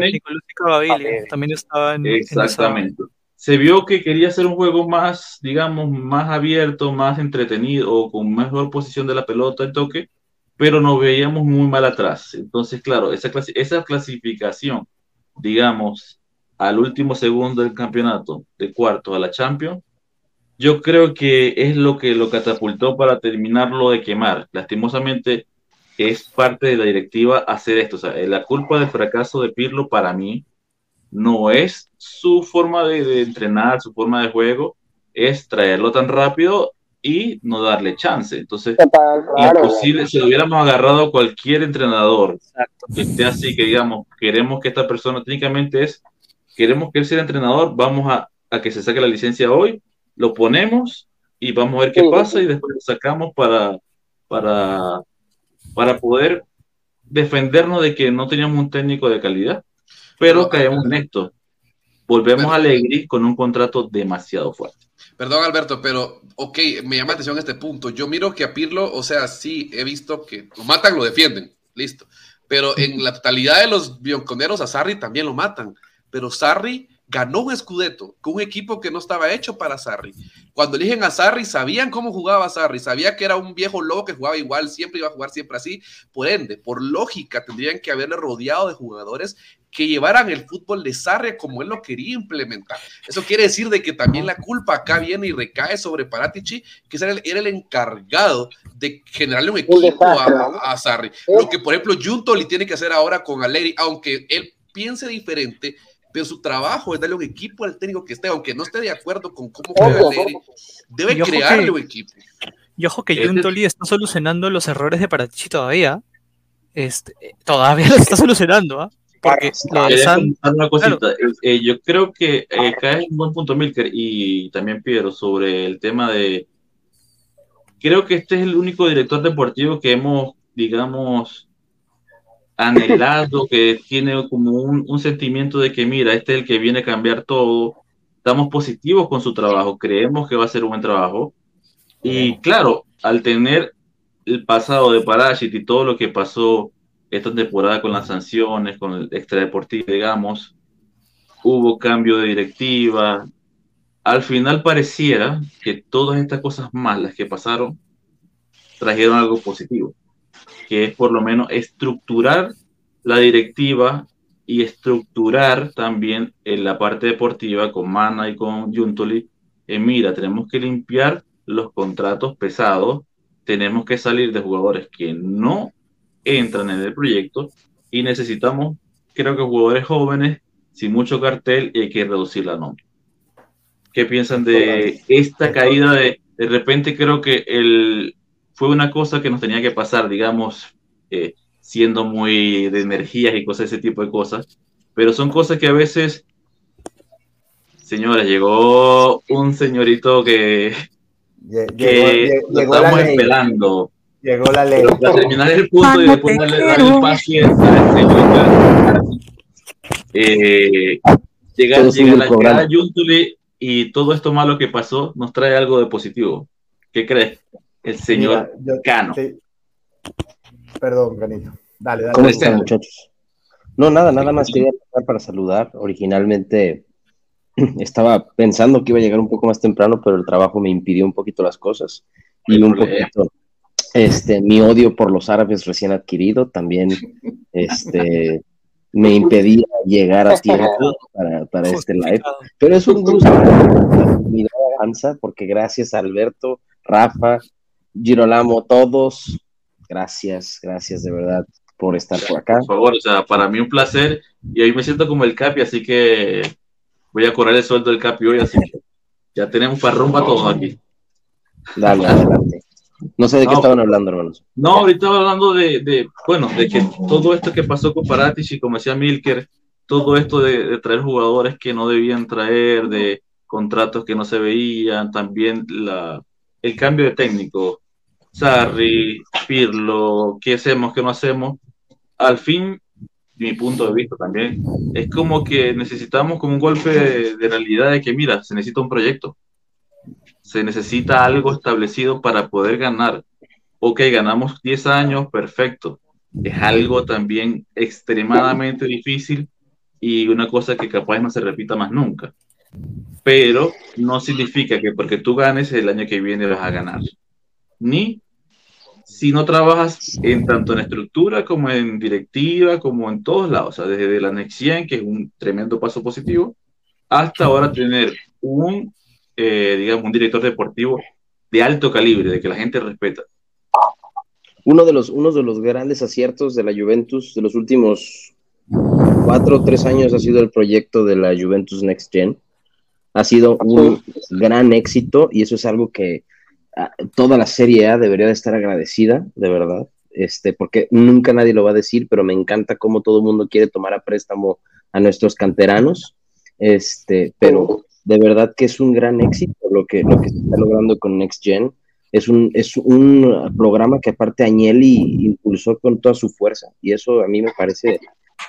también estaba en, Exactamente. Se vio que quería hacer un juego más, digamos, más abierto, más entretenido, o con mejor posición de la pelota en toque, pero nos veíamos muy mal atrás. Entonces, claro, esa, esa clasificación, digamos, al último segundo del campeonato, de cuarto a la Champions, yo creo que es lo que lo catapultó para terminarlo de quemar. Lastimosamente, es parte de la directiva hacer esto. O sea, la culpa del fracaso de Pirlo para mí no es su forma de, entrenar, su forma de juego, es traerlo tan rápido y no darle chance. Entonces, imposible, si hubiéramos agarrado a cualquier entrenador que esté así, que digamos, queremos que esta persona técnicamente es, queremos que él sea entrenador, vamos a, a que se saque la licencia hoy, lo ponemos y vamos a ver qué pasa y después lo sacamos para, para, para poder defendernos de que no teníamos un técnico de calidad, pero caemos en esto. Volvemos a Alegri con un contrato demasiado fuerte. Perdón, Alberto, pero ok, me llama la atención este punto. Yo miro que a Pirlo, o sea, sí, he visto que lo matan, lo defienden, listo. Pero en la totalidad de los bionconeros a Sarri también lo matan. Pero Sarri ganó un escudeto con un equipo que no estaba hecho para Sarri. Cuando eligen a Sarri, sabían cómo jugaba Sarri, sabía que era un viejo lobo que jugaba igual, siempre iba a jugar siempre así. Por ende, por lógica, tendrían que haberle rodeado de jugadores que llevaran el fútbol de Sarri como él lo quería implementar. Eso quiere decir de que también la culpa acá viene y recae sobre Paratici, que era el, era el encargado de generarle un equipo a, a, Sarri. Lo que, por ejemplo, Juntoli tiene que hacer ahora con Alegri, aunque él piense diferente, pero su trabajo es darle un equipo al técnico que esté, aunque no esté de acuerdo con cómo juega debe crearle un equipo. Y ojo que este Juntoli está solucionando los errores de Paratici todavía. Este, todavía lo está solucionando, ¿ah? Porque una cosita. Eh, eh, yo creo que eh, cae un buen punto, Milker, y también Piero, sobre el tema de. Creo que este es el único director deportivo que hemos, digamos, anhelado, que tiene como un, sentimiento de que, mira, este es el que viene a cambiar todo, estamos positivos con su trabajo, creemos que va a ser un buen trabajo. Y claro, al tener el pasado de Parashit y todo lo que pasó esta temporada con las sanciones, con el extradeportivo, digamos, hubo cambio de directiva. Al final pareciera que todas estas cosas malas que pasaron trajeron algo positivo que es por lo menos estructurar la directiva y estructurar también en la parte deportiva con Mana y con Juntoli. Eh, mira, tenemos que limpiar los contratos pesados, tenemos que salir de jugadores que no entran en el proyecto y necesitamos, creo que jugadores jóvenes, sin mucho cartel y hay que reducir la nómina. ¿Qué piensan de esta caída de, de repente creo que el, fue una cosa que nos tenía que pasar, digamos, eh, siendo muy de energías y cosas, ese tipo de cosas. Pero son cosas que a veces, señora, llegó un señorito que, que lo estamos esperando. Llegó la ley. para terminar el punto y después darle, darle paciencia al señor. Eh, llega, llega la Yuntuli y todo esto malo que pasó nos trae algo de positivo. ¿Qué crees? El señor Cano. Perdón, Canito. Dale, dale. ¿Cómo están, muchachos? No, nada, nada más quería pasar para saludar. Originalmente estaba pensando que iba a llegar un poco más temprano, pero el trabajo me impidió un poquito las cosas. Y un poquito, este, mi odio por los árabes recién adquirido también, este, me impedía llegar a tiempo para, para este live. Pero es un gusto. Mi avanza porque gracias a Alberto, Rafa, Girolamo, todos, gracias, gracias de verdad por estar por acá. Por favor, o sea, para mí un placer y hoy me siento como el Capi, así que voy a cobrar el sueldo del Capi hoy, así que ya tenemos para rumba todos aquí. Dale, adelante. No sé de qué estaban hablando, hermanos. No, ahorita estaba hablando de, de, bueno, de que todo esto que pasó con Paratis y como decía Milker, todo esto de, de, traer jugadores que no debían traer, de contratos que no se veían, también la, el cambio de técnico, Sarri, Pirlo, qué hacemos, qué no hacemos, al fin, mi punto de vista también, es como que necesitamos como un golpe de, realidad de que, mira, se necesita un proyecto, se necesita algo establecido para poder ganar. Ok, ganamos 10 años, perfecto. Es algo también extremadamente difícil y una cosa que capaz no se repita más nunca. Pero no significa que porque tú ganes el año que viene vas a ganar. Ni si no trabajas en tanto en estructura como en directiva, como en todos lados, o sea, desde la Nexian, que es un tremendo paso positivo, hasta ahora tener un, eh, digamos, un director deportivo de alto calibre, de que la gente respeta. Uno de los, uno de los grandes aciertos de la Juventus de los últimos cuatro o tres años ha sido el proyecto de la Juventus Next Gen. Ha sido un gran éxito y eso es algo que toda la Serie A debería de estar agradecida, de verdad, este, porque nunca nadie lo va a decir, pero me encanta cómo todo el mundo quiere tomar a préstamo a nuestros canteranos, este, pero de verdad que es un gran éxito lo que, lo que se está logrando con Next Gen. Es un, es un programa que aparte Agnelli impulsó con toda su fuerza y eso a mí me parece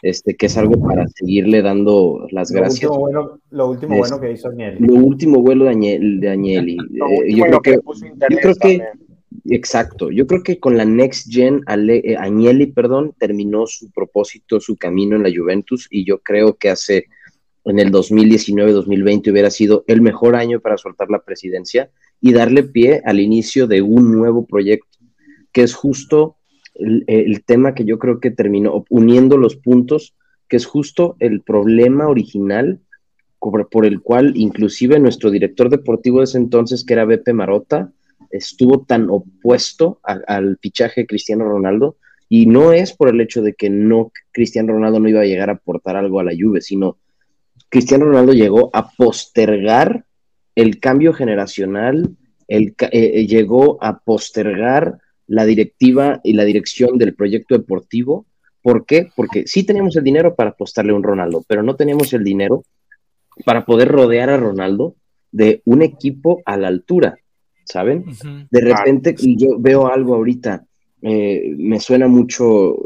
este, que es algo para seguirle dando las gracias. Lo último bueno, lo último bueno que hizo Agnelli. Lo último bueno de Agnelli. Eh, yo, creo que, yo creo que, exacto, yo creo que con la Next Gen, eh, Agnelli, perdón, terminó su propósito, su camino en la Juventus y yo creo que hace en el 2019-2020 hubiera sido el mejor año para soltar la presidencia y darle pie al inicio de un nuevo proyecto, que es justo el, tema que yo creo que terminó uniendo los puntos, que es justo el problema original por, el cual inclusive nuestro director deportivo de ese entonces, que era Beppe Marota, estuvo tan opuesto al fichaje de Cristiano Ronaldo, y no es por el hecho de que no Cristiano Ronaldo no iba a llegar a aportar algo a la Juve, sino Cristiano Ronaldo llegó a postergar el cambio generacional, el, eh, eh, llegó a postergar la directiva y la dirección del proyecto deportivo. ¿Por qué? Porque sí teníamos el dinero para apostarle a un Ronaldo, pero no teníamos el dinero para poder rodear a Ronaldo de un equipo a la altura, ¿saben? De repente yo veo algo ahorita, eh, me suena mucho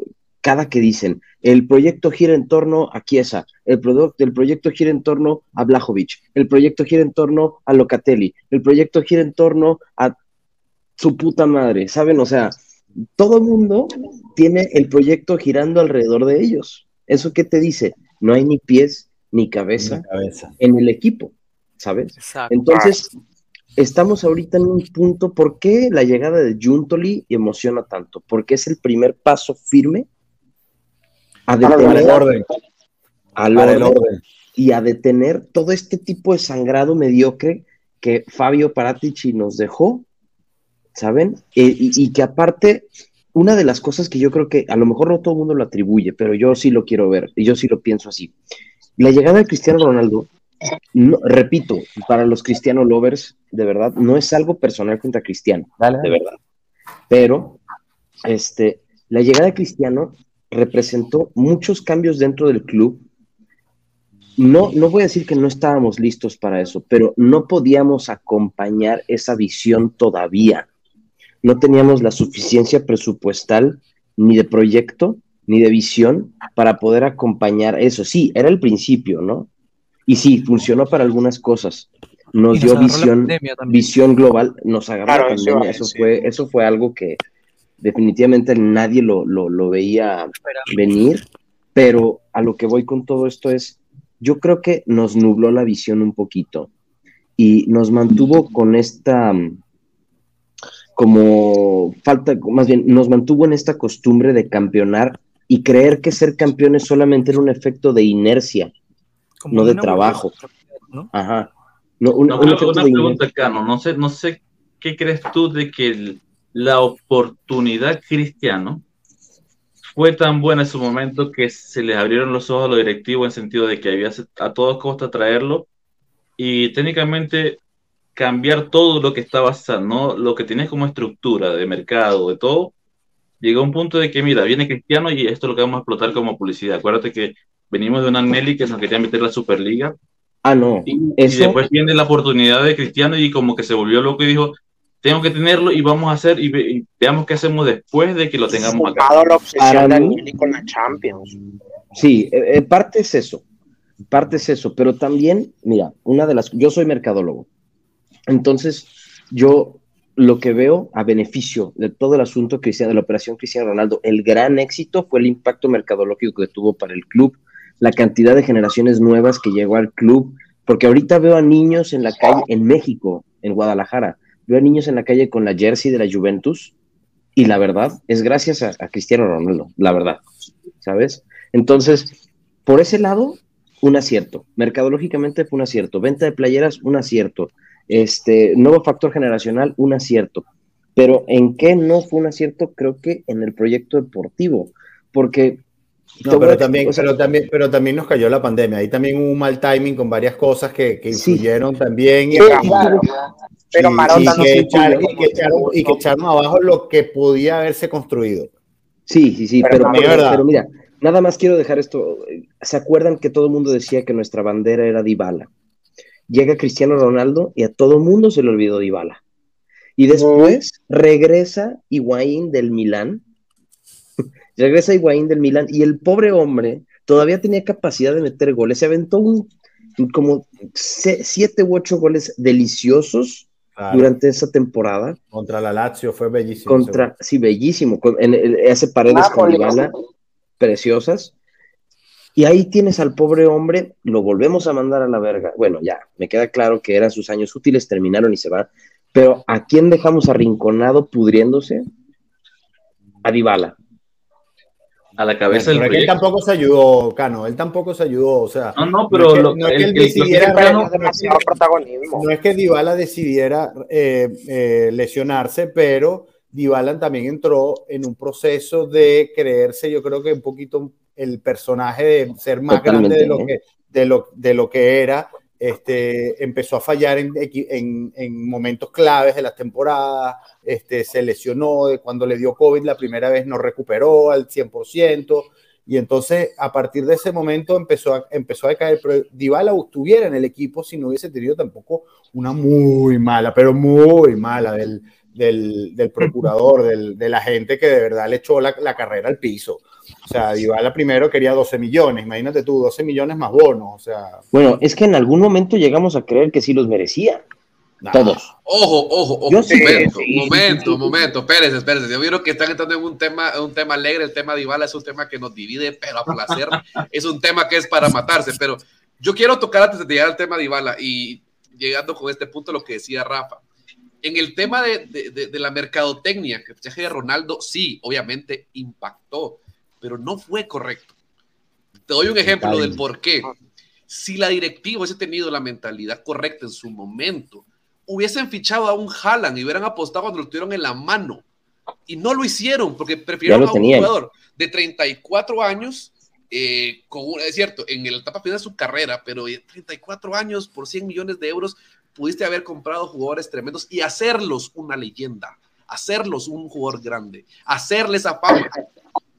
cada que dicen, el proyecto gira en torno a Chiesa, el, el proyecto gira en torno a Blajovic, el proyecto gira en torno a Locatelli, el proyecto gira en torno a su puta madre, ¿saben? O sea, todo el mundo tiene el proyecto girando alrededor de ellos. ¿Eso qué te dice? No hay ni pies ni cabeza, en el equipo, ¿sabes? Entonces, estamos ahorita en un punto, ¿por qué la llegada de Juntoli emociona tanto? Porque es el primer paso firme a detener orden, al orden, y a detener todo este tipo de sangrado mediocre que Fabio Paratici nos dejó, ¿saben? Eh, y, que aparte, una de las cosas que yo creo que a lo mejor no todo el mundo lo atribuye, pero yo sí lo quiero ver, y yo sí lo pienso así. La llegada de Cristiano Ronaldo, repito, para los Cristiano lovers, de verdad, no es algo personal contra Cristiano, de verdad. Pero, este, la llegada de Cristiano representó muchos cambios dentro del club. No, no voy a decir que no estábamos listos para eso, pero no podíamos acompañar esa visión todavía. No teníamos la suficiencia presupuestal ni de proyecto ni de visión para poder acompañar eso. Sí, era el principio, ¿no? Y sí, funcionó para algunas cosas. Nos, dio visión, visión global, nos agarró la pandemia. Eso, fue, eso fue algo que, definitivamente nadie lo, veía venir, pero a lo que voy con todo esto es, yo creo que nos nubló la visión un poquito y nos mantuvo con esta, como falta, más bien, nos mantuvo en esta costumbre de campeonar y creer que ser campeones solamente era un efecto de inercia, no de trabajo. Ajá. No, una, pregunta, Cano, no sé, no sé qué crees tú de que el, la oportunidad cristiano fue tan buena en su momento que se les abrieron los ojos a los directivos en sentido de que había a toda costa traerlo y técnicamente cambiar todo lo que estaba, ¿no? lo que tienes como estructura de mercado, de todo, llegó a un punto de que, mira, viene Cristiano y esto es lo que vamos a explotar como publicidad. Acuérdate que venimos de una Nelly que nos quería meter la Superliga. Ah, no. Y, y después viene la oportunidad de Cristiano y como que se volvió loco y dijo, tengo que tenerlo y vamos a hacer y, veamos qué hacemos después de que lo tengamos acá. la obsesión de con la Champions. Sí, eh, eh, parte es eso, parte es eso, pero también, mira, una de las, yo soy mercadólogo, entonces yo lo que veo a beneficio de todo el asunto cristiano, de la operación Cristiano Ronaldo, el gran éxito fue el impacto mercadológico que tuvo para el club, la cantidad de generaciones nuevas que llegó al club, porque ahorita veo a niños en la calle, en México, en Guadalajara, veo a niños en la calle con la jersey de la Juventus y la verdad es gracias a, Cristiano Ronaldo, la verdad, ¿sabes? Entonces, por ese lado, un acierto. Mercadológicamente fue un acierto. Venta de playeras, un acierto. Este, nuevo factor generacional, un acierto. Pero ¿en qué no fue un acierto? Creo que en el proyecto deportivo. Porque No, pero también, pero, también, pero también nos cayó la pandemia. Ahí también hubo un mal timing con varias cosas que, que influyeron también. y, pero y, que echaron, y, que echaron, abajo lo que podía haberse construido. Sí, sí, sí, pero, pero, mira, nada más quiero dejar esto. ¿Se acuerdan que todo el mundo decía que nuestra bandera era Dybala? Llega Cristiano Ronaldo y a todo el mundo se le olvidó Dybala. Y después regresa Higuaín del Milán Regresa Higuaín del Milan y el pobre hombre todavía tenía capacidad de meter goles. Se aventó un, como siete u ocho goles deliciosos durante esa temporada. Contra la Lazio fue bellísimo. Contra, sí, bellísimo. en, hace paredes con Ivana preciosas. Y ahí tienes al pobre hombre, lo volvemos a mandar a la verga. Bueno, ya, me queda claro que eran sus años útiles, terminaron y se va. Pero ¿a quién dejamos arrinconado pudriéndose? A Dybala a la cabeza del él tampoco se ayudó, Cano, él tampoco se ayudó, o sea. No, no, pero no es que, él decidiera demasiado protagonismo. No es que Dybala decidiera eh, eh, lesionarse, pero Dybala también entró en un proceso de creerse, yo creo que un poquito el personaje de ser más grande de lo, que, de, lo, de lo que era. Este, empezó a fallar en, en, en momentos claves de la temporada, este, se lesionó, cuando le dio COVID la primera vez no recuperó al 100%, y entonces a partir de ese momento empezó a, empezó a caer, pero Dybala estuviera en el equipo si no hubiese tenido tampoco una muy mala, pero muy mala del, del, del procurador, del, de la gente que de verdad le echó la, la, carrera al piso. O sea, Dybala primero quería 12 millones, imagínate tú, 12 millones más bonos, o sea... Bueno, es que en algún momento llegamos a creer que sí los merecía. Todos. Ojo, ojo, ojo. momento, momento, momento. Espérense, espérense. Yo vieron que están entrando en un tema, un tema alegre. El tema de Ibala es un tema que nos divide, pero a placer. es un tema que es para matarse. Pero yo quiero tocar antes de llegar al tema de Ibala y llegando con este punto lo que decía Rafa. En el tema de, de, de, la mercadotecnia, que el fichaje de Ronaldo, sí, obviamente impactó, pero no fue correcto. Te doy un ejemplo del por qué. Si la directiva hubiese tenido la mentalidad correcta en su momento, hubiesen fichado a un Haaland y hubieran apostado cuando lo tuvieron en la mano. Y no lo hicieron porque prefirieron a un jugador de 34 años, eh, con, es cierto, en la etapa final de su carrera, pero 34 años por 100 millones de euros, pudiste haber comprado jugadores tremendos y hacerlos una leyenda, hacerlos un jugador grande, hacerles a fama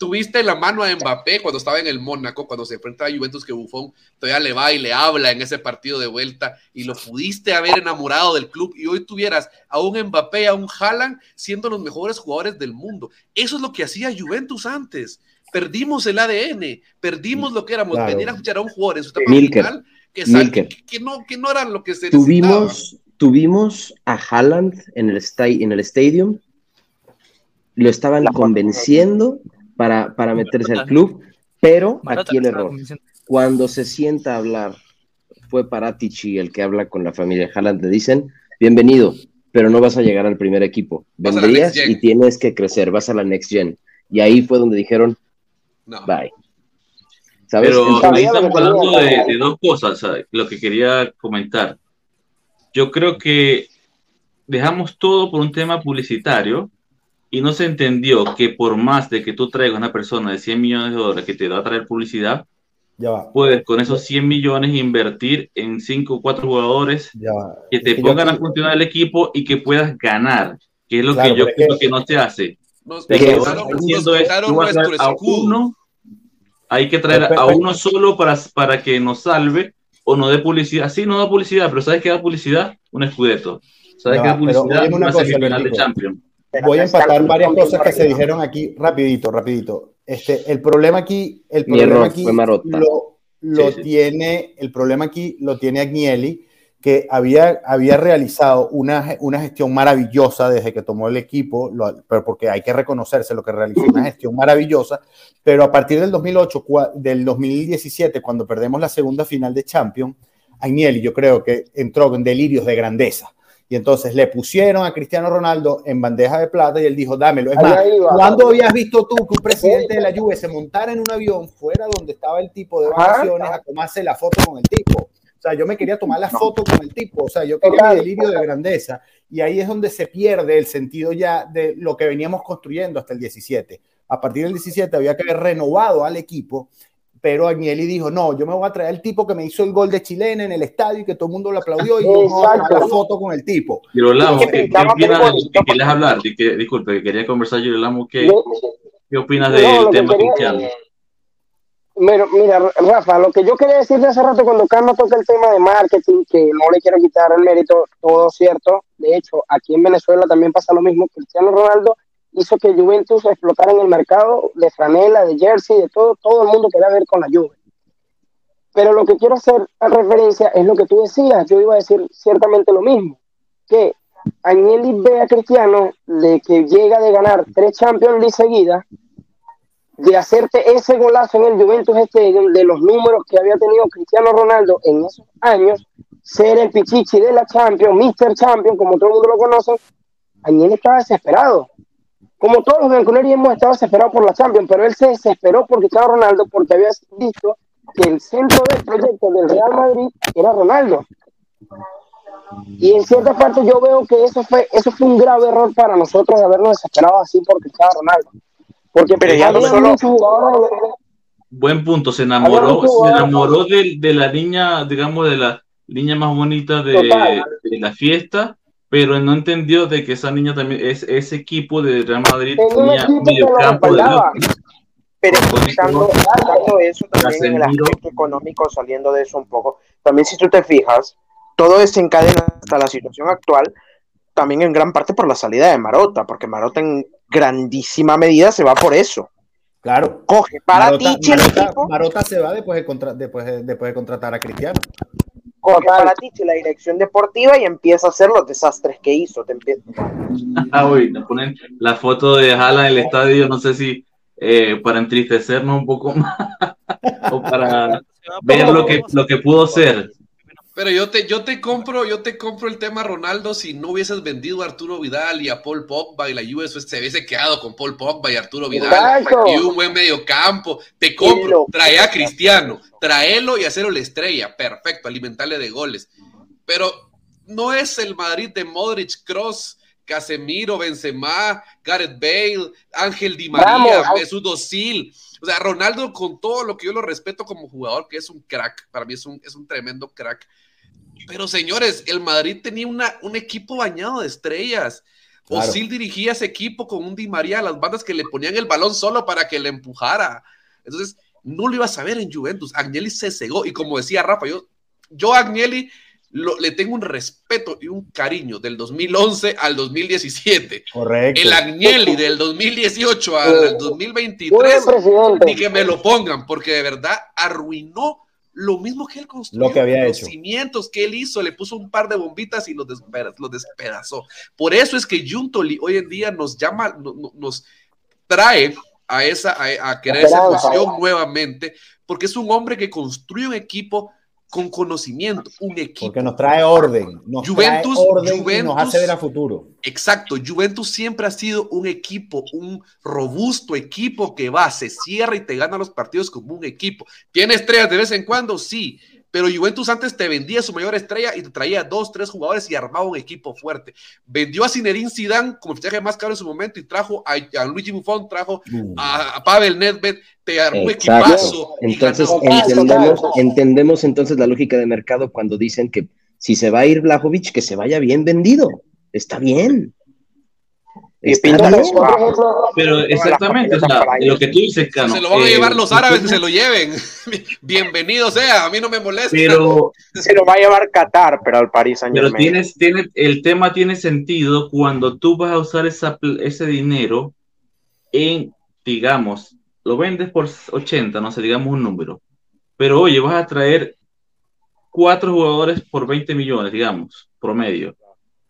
tuviste la mano a Mbappé cuando estaba en el Mónaco, cuando se enfrenta a Juventus, que Buffon todavía le va y le habla en ese partido de vuelta, y lo pudiste haber enamorado del club, y hoy tuvieras a un Mbappé, a un Haaland, siendo los mejores jugadores del mundo. Eso es lo que hacía Juventus antes. Perdimos el ADN, perdimos lo que éramos, venir a escuchar a un jugador en su etapa final que, que, no, que no era lo que se tuvimos, Tuvimos a Haaland en el, en el stadium, lo estaban convenciendo para, para meterse al club, pero aquí el error. Cuando se sienta a hablar, fue Paratici el que habla con la familia Haaland, le dicen, bienvenido, pero no vas a llegar al primer equipo. Vendrías y tienes que crecer, vas a la Next Gen. Y ahí fue donde dijeron, bye. Pero ahí estamos hablando de, de dos cosas, lo que quería comentar. Yo creo que dejamos todo por un tema publicitario y no se entendió que por más de que tú traigas una persona de 100 millones de dólares que te va a traer publicidad, puedes con esos 100 millones invertir en 5 o 4 jugadores que te pongan a funcionar el equipo y que puedas ganar, que es lo que yo creo que, no se hace. hay que traer a uno solo para, para que nos salve o no dé publicidad. Sí, no da publicidad, pero ¿sabes qué da publicidad? Un escudeto. ¿Sabes qué da publicidad? Una, una semifinal de Champions voy a empatar varias cosas que se dijeron aquí rapidito, rapidito. Este, el problema aquí, el problema aquí lo, lo tiene, el problema aquí lo tiene Agnelli, que había, había realizado una, una gestión maravillosa desde que tomó el equipo, pero porque hay que reconocerse lo que realizó, una gestión maravillosa, pero a partir del 2008, del 2017, cuando perdemos la segunda final de Champions, Agnelli yo creo que entró en delirios de grandeza y entonces le pusieron a Cristiano Ronaldo en bandeja de plata y él dijo, dámelo. Es más, ¿cuándo habías visto tú que un presidente de la Juve se montara en un avión fuera donde estaba el tipo de vacaciones a tomarse la foto con el tipo? O sea, yo me quería tomar la foto con el tipo, o sea, yo quería mi delirio de grandeza. Y ahí es donde se pierde el sentido ya de lo que veníamos construyendo hasta el 17. a partir del 17 había que haber renovado al equipo, pero Agnelli dijo, no, yo me voy a traer el tipo que me hizo el gol de chilena en el estadio y que todo el mundo lo aplaudió y yo me voy a tomar la foto con el tipo. Girolamo, ¿qué, ¿qué opinas de que quieres hablar? Que, disculpe, que quería conversar, Girolamo, ¿qué, ¿qué opinas del tema cristiano? Mira, mira, Rafa, lo que yo quería decirte hace rato cuando Carlos toca el tema de marketing, que no le quiero quitar el mérito, todo cierto. De hecho, aquí en Venezuela también pasa lo mismo. Cristiano Ronaldo hizo que Juventus explotara en el mercado de franela, de jersey, de todo, todo el mundo quería ver con la Juve. Pero lo que quiero hacer a referencia es lo que tú decías. Yo iba a decir ciertamente lo mismo, que Agnelli ve a Cristiano de que llega de ganar tres Champions League seguidas de hacerte ese golazo en el Juventus Stadium, de los números que había tenido Cristiano Ronaldo en esos años, ser el pichichi de la Champions, Mr. Champion, como todo el mundo lo conoce, Añel estaba desesperado. Como todos los bianconeros hemos estado desesperados por la Champions, pero él se desesperó por Cristiano Ronaldo porque había visto que el centro del proyecto del Real Madrid era Ronaldo. Y en cierta parte yo veo que eso fue, eso fue un grave error para nosotros de habernos desesperado así por Cristiano Ronaldo. Porque pero ya no solo... Buen punto, se enamoró, se enamoró de, de, la niña, digamos, de la niña más bonita de, de, la fiesta, pero no entendió de que esa niña también, es, ese equipo de Real Madrid tenía medio campo de Pero quitando, eso también en el aspecto económico, saliendo de eso un poco, también si tú te fijas, todo desencadena hasta la situación actual, también en gran parte por la salida de Marota, porque Marota en grandísima medida se va por eso. Claro. Coge para ti Marota, Marota, se va después de, después, de, después de contratar a Cristiano. Coge para ti la dirección deportiva y empieza a hacer los desastres que hizo. Te ah, uy, nos ponen la foto de Jala en el estadio, no sé si eh, para entristecernos un poco más o para ver lo que, lo que pudo ser. Pero yo te, yo te compro, yo te compro el tema Ronaldo si no hubieses vendido a Arturo Vidal y a Paul Pogba y la Juve se hubiese quedado con Paul Pogba y Arturo Vidal y un buen medio campo. Te compro, trae a Cristiano, traelo y hacerlo la estrella, perfecto, alimentarle de goles. Pero no es el Madrid de Modric, Cross, Casemiro, Benzema, Gareth Bale, Ángel Di María, Jesús Dosil. O sea, Ronaldo, con todo lo que yo lo respeto como jugador, que es un crack, para mí es un, es un tremendo crack pero señores, el Madrid tenía una, un equipo bañado de estrellas. Claro. Osil dirigía ese equipo con un Di María, las bandas que le ponían el balón solo para que le empujara. Entonces, no lo iba a saber en Juventus. Agnelli se cegó. Y como decía Rafa, yo, yo a Agnelli le tengo un respeto y un cariño del 2011 al 2017. Correcto. El Agnelli del 2018 al 2023, ni que me lo pongan, porque de verdad arruinó lo mismo que él construyó, lo que había los hecho. cimientos que él hizo, le puso un par de bombitas y los, despedazó. Por eso es que Juntoli hoy en día nos llama, nos trae a esa, a, querer esa emoción nuevamente, porque es un hombre que construye un equipo con conocimiento, un equipo. Porque nos trae orden, nos Juventus, trae orden Juventus, y nos hace ver a futuro. Exacto, Juventus siempre ha sido un equipo, un robusto equipo que va, se cierra y te gana los partidos como un equipo. ¿Tiene estrellas de vez en cuando? Sí, pero Juventus antes te vendía su mayor estrella y te traía dos, tres jugadores y armaba un equipo fuerte. Vendió a Zinedine Zidane como fichaje más caro en su momento y trajo a, a Luigi Buffon, trajo Mm. a, a Pavel Nedved, te armó un Exacto. equipazo. Entonces entendemos, entendemos entonces la lógica de mercado cuando dicen que si se va a ir Blajovic, que se vaya bien vendido. Está bien. Y. Pero exactamente, o sea, lo que tú dices, Cano. Se lo van a eh, llevar los árabes que se lo lleven. Bienvenido sea, a mí no me molesta. Pero, Se lo va a llevar Qatar, pero al Paris Saint pero tienes, tiene, el tema tiene sentido cuando tú vas a usar esa, ese dinero en, digamos, lo vendes por 80, no sé, digamos un número. Pero oye, vas a traer cuatro jugadores por 20 millones, digamos, promedio.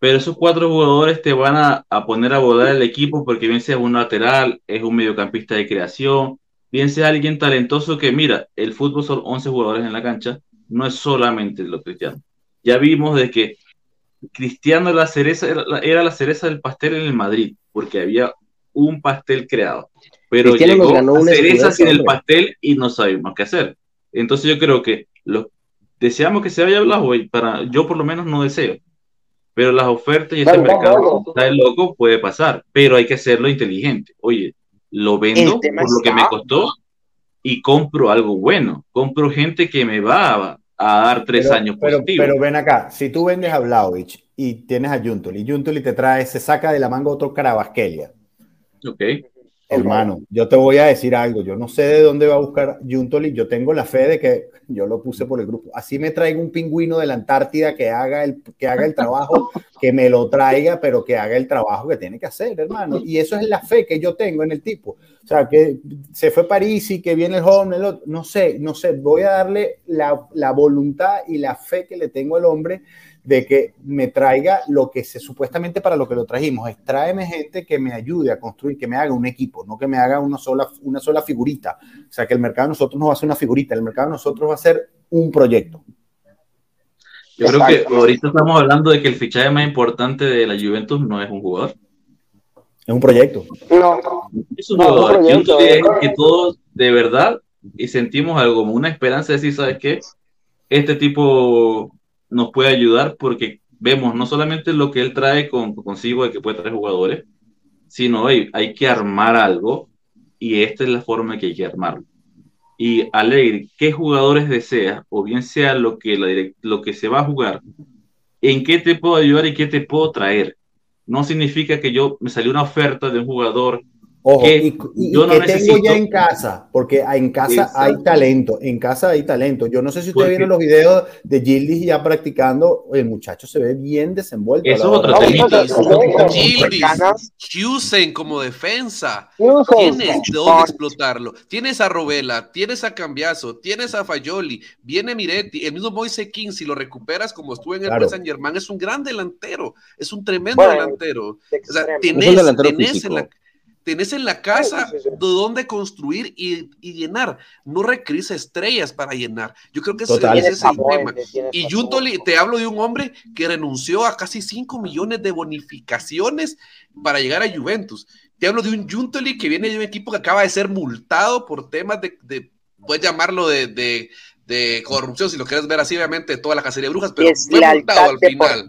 Pero esos cuatro jugadores te van a, a poner a volar el equipo porque bien sea un lateral, es un mediocampista de creación, bien sea alguien talentoso que, mira, el fútbol son 11 jugadores en la cancha, no es solamente lo cristiano. Ya vimos de que Cristiano la cereza, era, la- cereza del pastel en el Madrid, porque había un pastel creado. Pero Cristiano llegó ganó la un cereza sin el pastel y no sabemos qué hacer. Entonces yo creo que lo, deseamos que se vaya Blajovic, para yo por lo menos no deseo. Pero las ofertas y ese Claro, mercado claro. está loco puede pasar, pero hay que hacerlo inteligente. Oye, lo vendo por lo que me costó y compro algo bueno. Compro gente que me va a, dar tres años pero, positivos. Pero ven acá, si tú vendes a Vlaovic y tienes a Juntoli, y Juntoli te trae, se saca de la manga otro Carabasquelia. Ok. Hermano, yo te voy a decir algo. Yo no sé de dónde va a buscar Juntoli. Yo tengo la fe de que yo lo puse por el grupo. Así me traigo un pingüino de la Antártida que haga el, que haga el trabajo, que me lo traiga, pero que haga el trabajo que tiene que hacer, hermano. Y eso es la fe que yo tengo en el tipo. O sea, que se fue a París y que viene el joven, no sé, no sé. Voy a darle la, la voluntad y la fe que le tengo al hombre de que me traiga lo que se supuestamente para lo que lo trajimos, es tráeme gente que me ayude a construir, que me haga un equipo, no que me haga una sola, una sola figurita. O sea, que el mercado de nosotros no va a ser una figurita, el mercado de nosotros va a ser un proyecto. Yo creo que ahorita estamos hablando de que el fichaje más importante de la Juventus no es un jugador. Es un proyecto. No, es un jugador. que todos de verdad y sentimos algo como una esperanza de decir, ¿sabes qué? Este tipo nos puede ayudar porque vemos no solamente lo que él trae con, consigo de que puede traer jugadores, sino hay, hay que armar algo y esta es la forma que hay que armarlo. Y Alegre, ¿qué jugadores deseas? O bien sea lo que, lo que se va a jugar, ¿en qué te puedo ayudar y qué te puedo traer? No significa que yo me salió una oferta de un jugador Ojo, y, yo no que tengo ya en casa, porque en casa hay talento, en casa hay talento. Yo no sé si ustedes vieron los videos de Gildis ya practicando, el muchacho se ve bien desenvuelto. Eso es otro tema. Gildis, como defensa, tienes dónde explotarlo. Tienes a Robela, tienes a Cambiazo, tienes a Fayoli, viene Miretti, el mismo Moise King, si lo recuperas como estuvo en el claro. San Germán, es un gran delantero, es un tremendo delantero. O sea, tienes, tenés en la Tenés en la casa de dónde construir y, llenar. No requerís estrellas para llenar. Yo creo que ese, es el tema. Y Juntoli, te hablo de un hombre que renunció a casi 5 millones de bonificaciones para llegar a Juventus. Te hablo de un Juntoli que viene de un equipo que acaba de ser multado por temas de, puedes llamarlo de, corrupción, si lo quieres ver así, obviamente, toda la cacería de brujas, pero fue multado al final.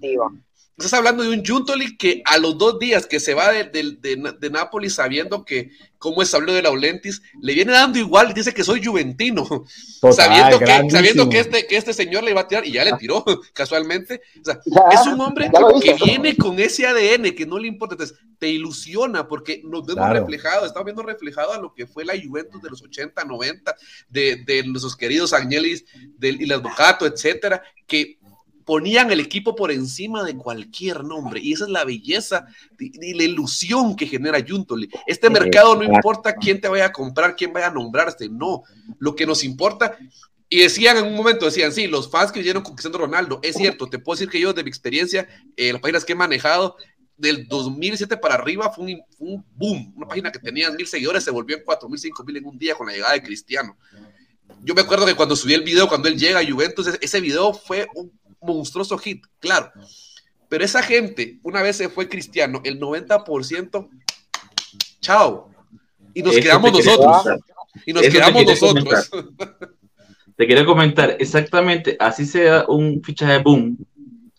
Estás hablando de un Juntoli que a los dos días que se va de, de, de, Nápoles sabiendo que cómo es habló de Laulentis, le viene dando igual y dice que soy juventino, sabiendo, que, sabiendo que, este, que este señor le iba a tirar y ya le tiró casualmente. O sea, es un hombre que viene con ese ADN que no le importa, entonces te ilusiona porque nos vemos reflejados, estamos viendo reflejado a lo que fue la Juventus de los 80, 90, de, de nuestros queridos Agnelis y las Bocato, etcétera, que ponían el equipo por encima de cualquier nombre. Y esa es la belleza y la ilusión que genera Juntoli. Este mercado no importa quién te vaya a comprar, quién vaya a nombrarte, no. Lo que nos importa, y decían en un momento, decían, sí, los fans que vinieron con Cristiano Ronaldo, es cierto, te puedo decir que yo de mi experiencia, eh, las páginas que he manejado, del 2007 para arriba fue un, boom. Una página que tenía mil seguidores se volvió en cuatro mil, cinco mil en un día con la llegada de Cristiano. Yo me acuerdo que cuando subí el video, cuando él llega a Juventus, ese video fue un monstruoso hit, claro. Pero esa gente, una vez se fue cristiano, el 90%, chao. Y nos quedamos nosotros. Y nos quedamos nosotros. Te quiero comentar, exactamente, así sea un fichaje boom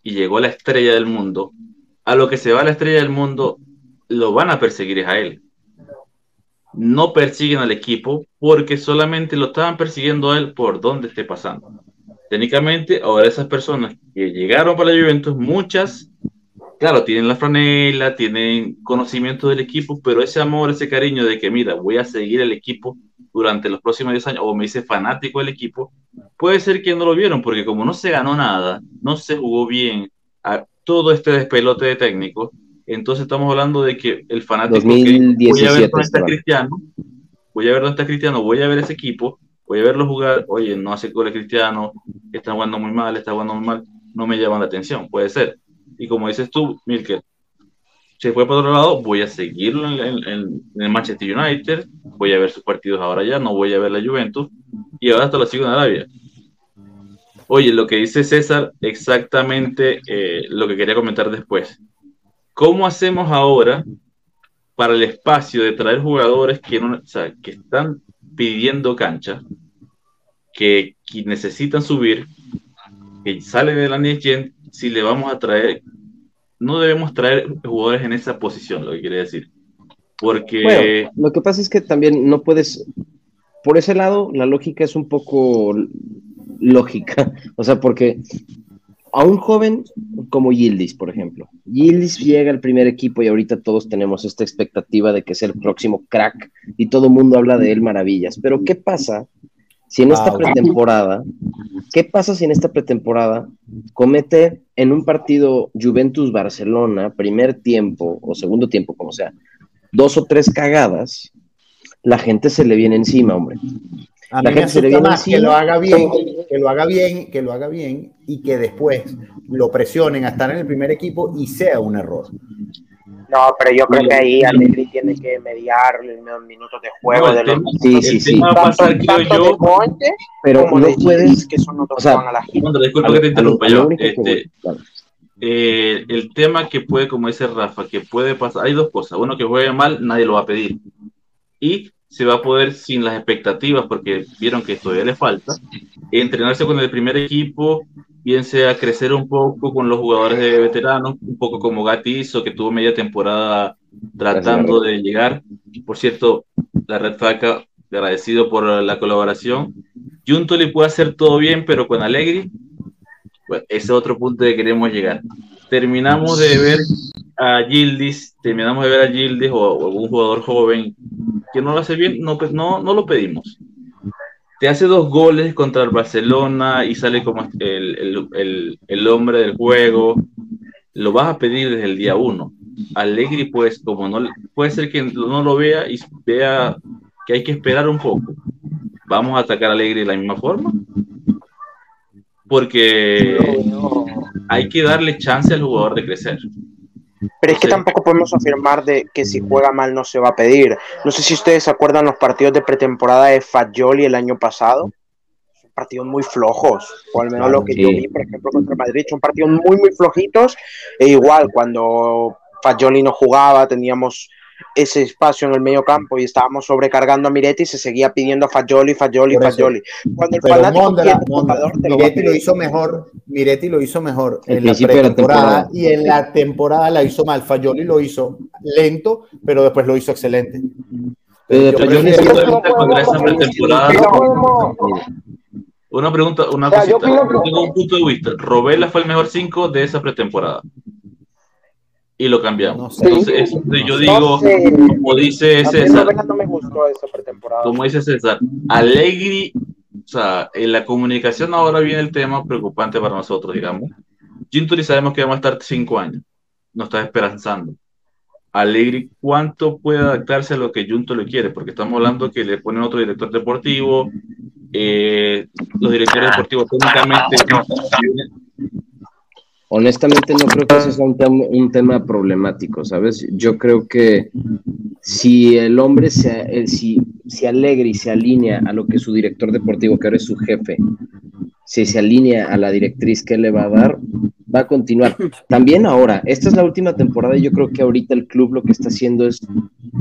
y llegó la estrella del mundo, a lo que se va la estrella del mundo, lo van a perseguir a él. No persiguen al equipo porque solamente lo estaban persiguiendo a él por donde esté pasando técnicamente, ahora esas personas que llegaron para la Juventus, muchas, claro, tienen la franela, tienen conocimiento del equipo, pero ese amor, ese cariño de que, mira, voy a seguir el equipo durante los próximos 10 años, o me hice fanático del equipo, puede ser que no lo vieron, porque como no se ganó nada, no se jugó bien a todo este despelote de técnicos, entonces estamos hablando de que el fanático que voy a ver dónde está Cristiano, voy a ver dónde está Cristiano, voy a ver ese equipo, voy a verlo jugar, oye, no hace goles cristiano, está jugando muy mal, está jugando muy mal, no me llaman la atención, puede ser. Y como dices tú, Milker, se fue por otro lado, voy a seguirlo en, el Manchester United, voy a ver sus partidos ahora ya, no voy a ver la Juventus, y ahora hasta la sigo en Arabia. Oye, lo que dice César, exactamente eh, lo que quería comentar después. ¿Cómo hacemos ahora para el espacio de traer jugadores que, no, que están pidiendo cancha, que, necesitan subir, que salen de la Next si le vamos a traer, no debemos traer jugadores en esa posición, lo que quiere decir. Porque... lo que pasa es que también no puedes, por ese lado, la lógica es un poco lógica, o sea, porque a un joven como Yildiz, por ejemplo, Yildiz llega al primer equipo y ahorita todos tenemos esta expectativa de que es el próximo crack y todo el mundo habla de él maravillas, pero ¿qué pasa si en esta pretemporada, ¿qué pasa si en esta pretemporada comete en un partido Juventus-Barcelona, primer tiempo o segundo tiempo, como sea, dos o tres cagadas? La gente se le viene encima, hombre. A la gente se le viene encima. Que lo haga bien, que lo haga bien, que lo haga bien y que después lo presionen a estar en el primer equipo y sea un error. No, pero yo creo que ahí Allegri tiene que mediar los minutos de juego. de los... sí, sí, sí. Va a pasar, creo yo, pero no puedes. Que son o sea, a la gira. disculpa que te interrumpa yo. Este, eh, el tema que puede, como dice Rafa, que puede pasar, hay dos cosas. Uno, que juegue mal, nadie lo va a pedir. Y se va a poder, sin las expectativas, porque vieron que todavía le falta, entrenarse con el primer equipo, bien sea crecer un poco con los jugadores de veteranos, un poco como Gatti hizo, que tuvo media temporada tratando de llegar. Por cierto, la Red Faca, agradecido por la colaboración. le puede hacer todo bien, pero con Alegri, pues, ese es otro punto que queremos llegar. Terminamos de ver a Gildis, terminamos de ver a Gildis o, algún jugador joven que no lo hace bien, no, pues, no, no lo pedimos te hace dos goles contra el Barcelona y sale como el, hombre del juego, lo vas a pedir desde el día uno. Allegri, pues, como no puede ser que no lo vea y vea que hay que esperar un poco. Vamos a atacar a Allegri de la misma forma. Porque hay que darle chance al jugador de crecer. Pero es que tampoco podemos afirmar de que si juega mal no se va a pedir. No sé si ustedes se acuerdan los partidos de pretemporada de Fagioli el año pasado. Son partidos muy flojos, o al menos lo que yo vi, por ejemplo, contra Madrid. Son partidos muy, muy flojitos. E igual, cuando Fagioli no jugaba, teníamos ese espacio en el medio campo y estábamos sobrecargando a Miretti, se seguía pidiendo a Fagioli, Fagioli, Fagioli. Cuando el fanático Miretti lo hizo mejor, Miretti lo hizo mejor en la temporada y en la temporada la hizo mal. Fagioli lo hizo lento, pero después lo hizo excelente. Una pregunta, una cosita. tengo un punto de vista. Robela fue el mejor 5 de esa pretemporada y lo cambiamos. Entonces, yo digo, como dice César, como dice César, Alegri, o sea, en la comunicación ahora viene el tema preocupante para nosotros, digamos. Ginturi sabemos que vamos a estar cinco años, nos está esperanzando. Alegri, ¿cuánto puede adaptarse a lo que Junto le quiere? Porque estamos hablando que le ponen otro director deportivo, eh, los directores deportivos técnicamente honestamente no creo que ese sea un, tema problemático, ¿sabes? Yo creo que si el hombre se, si, se alegra y se alinea a lo que su director deportivo, que ahora es su jefe, si se alinea a la directriz que le va a dar, va a continuar. También ahora, esta es la última temporada y yo creo que ahorita el club lo que está haciendo es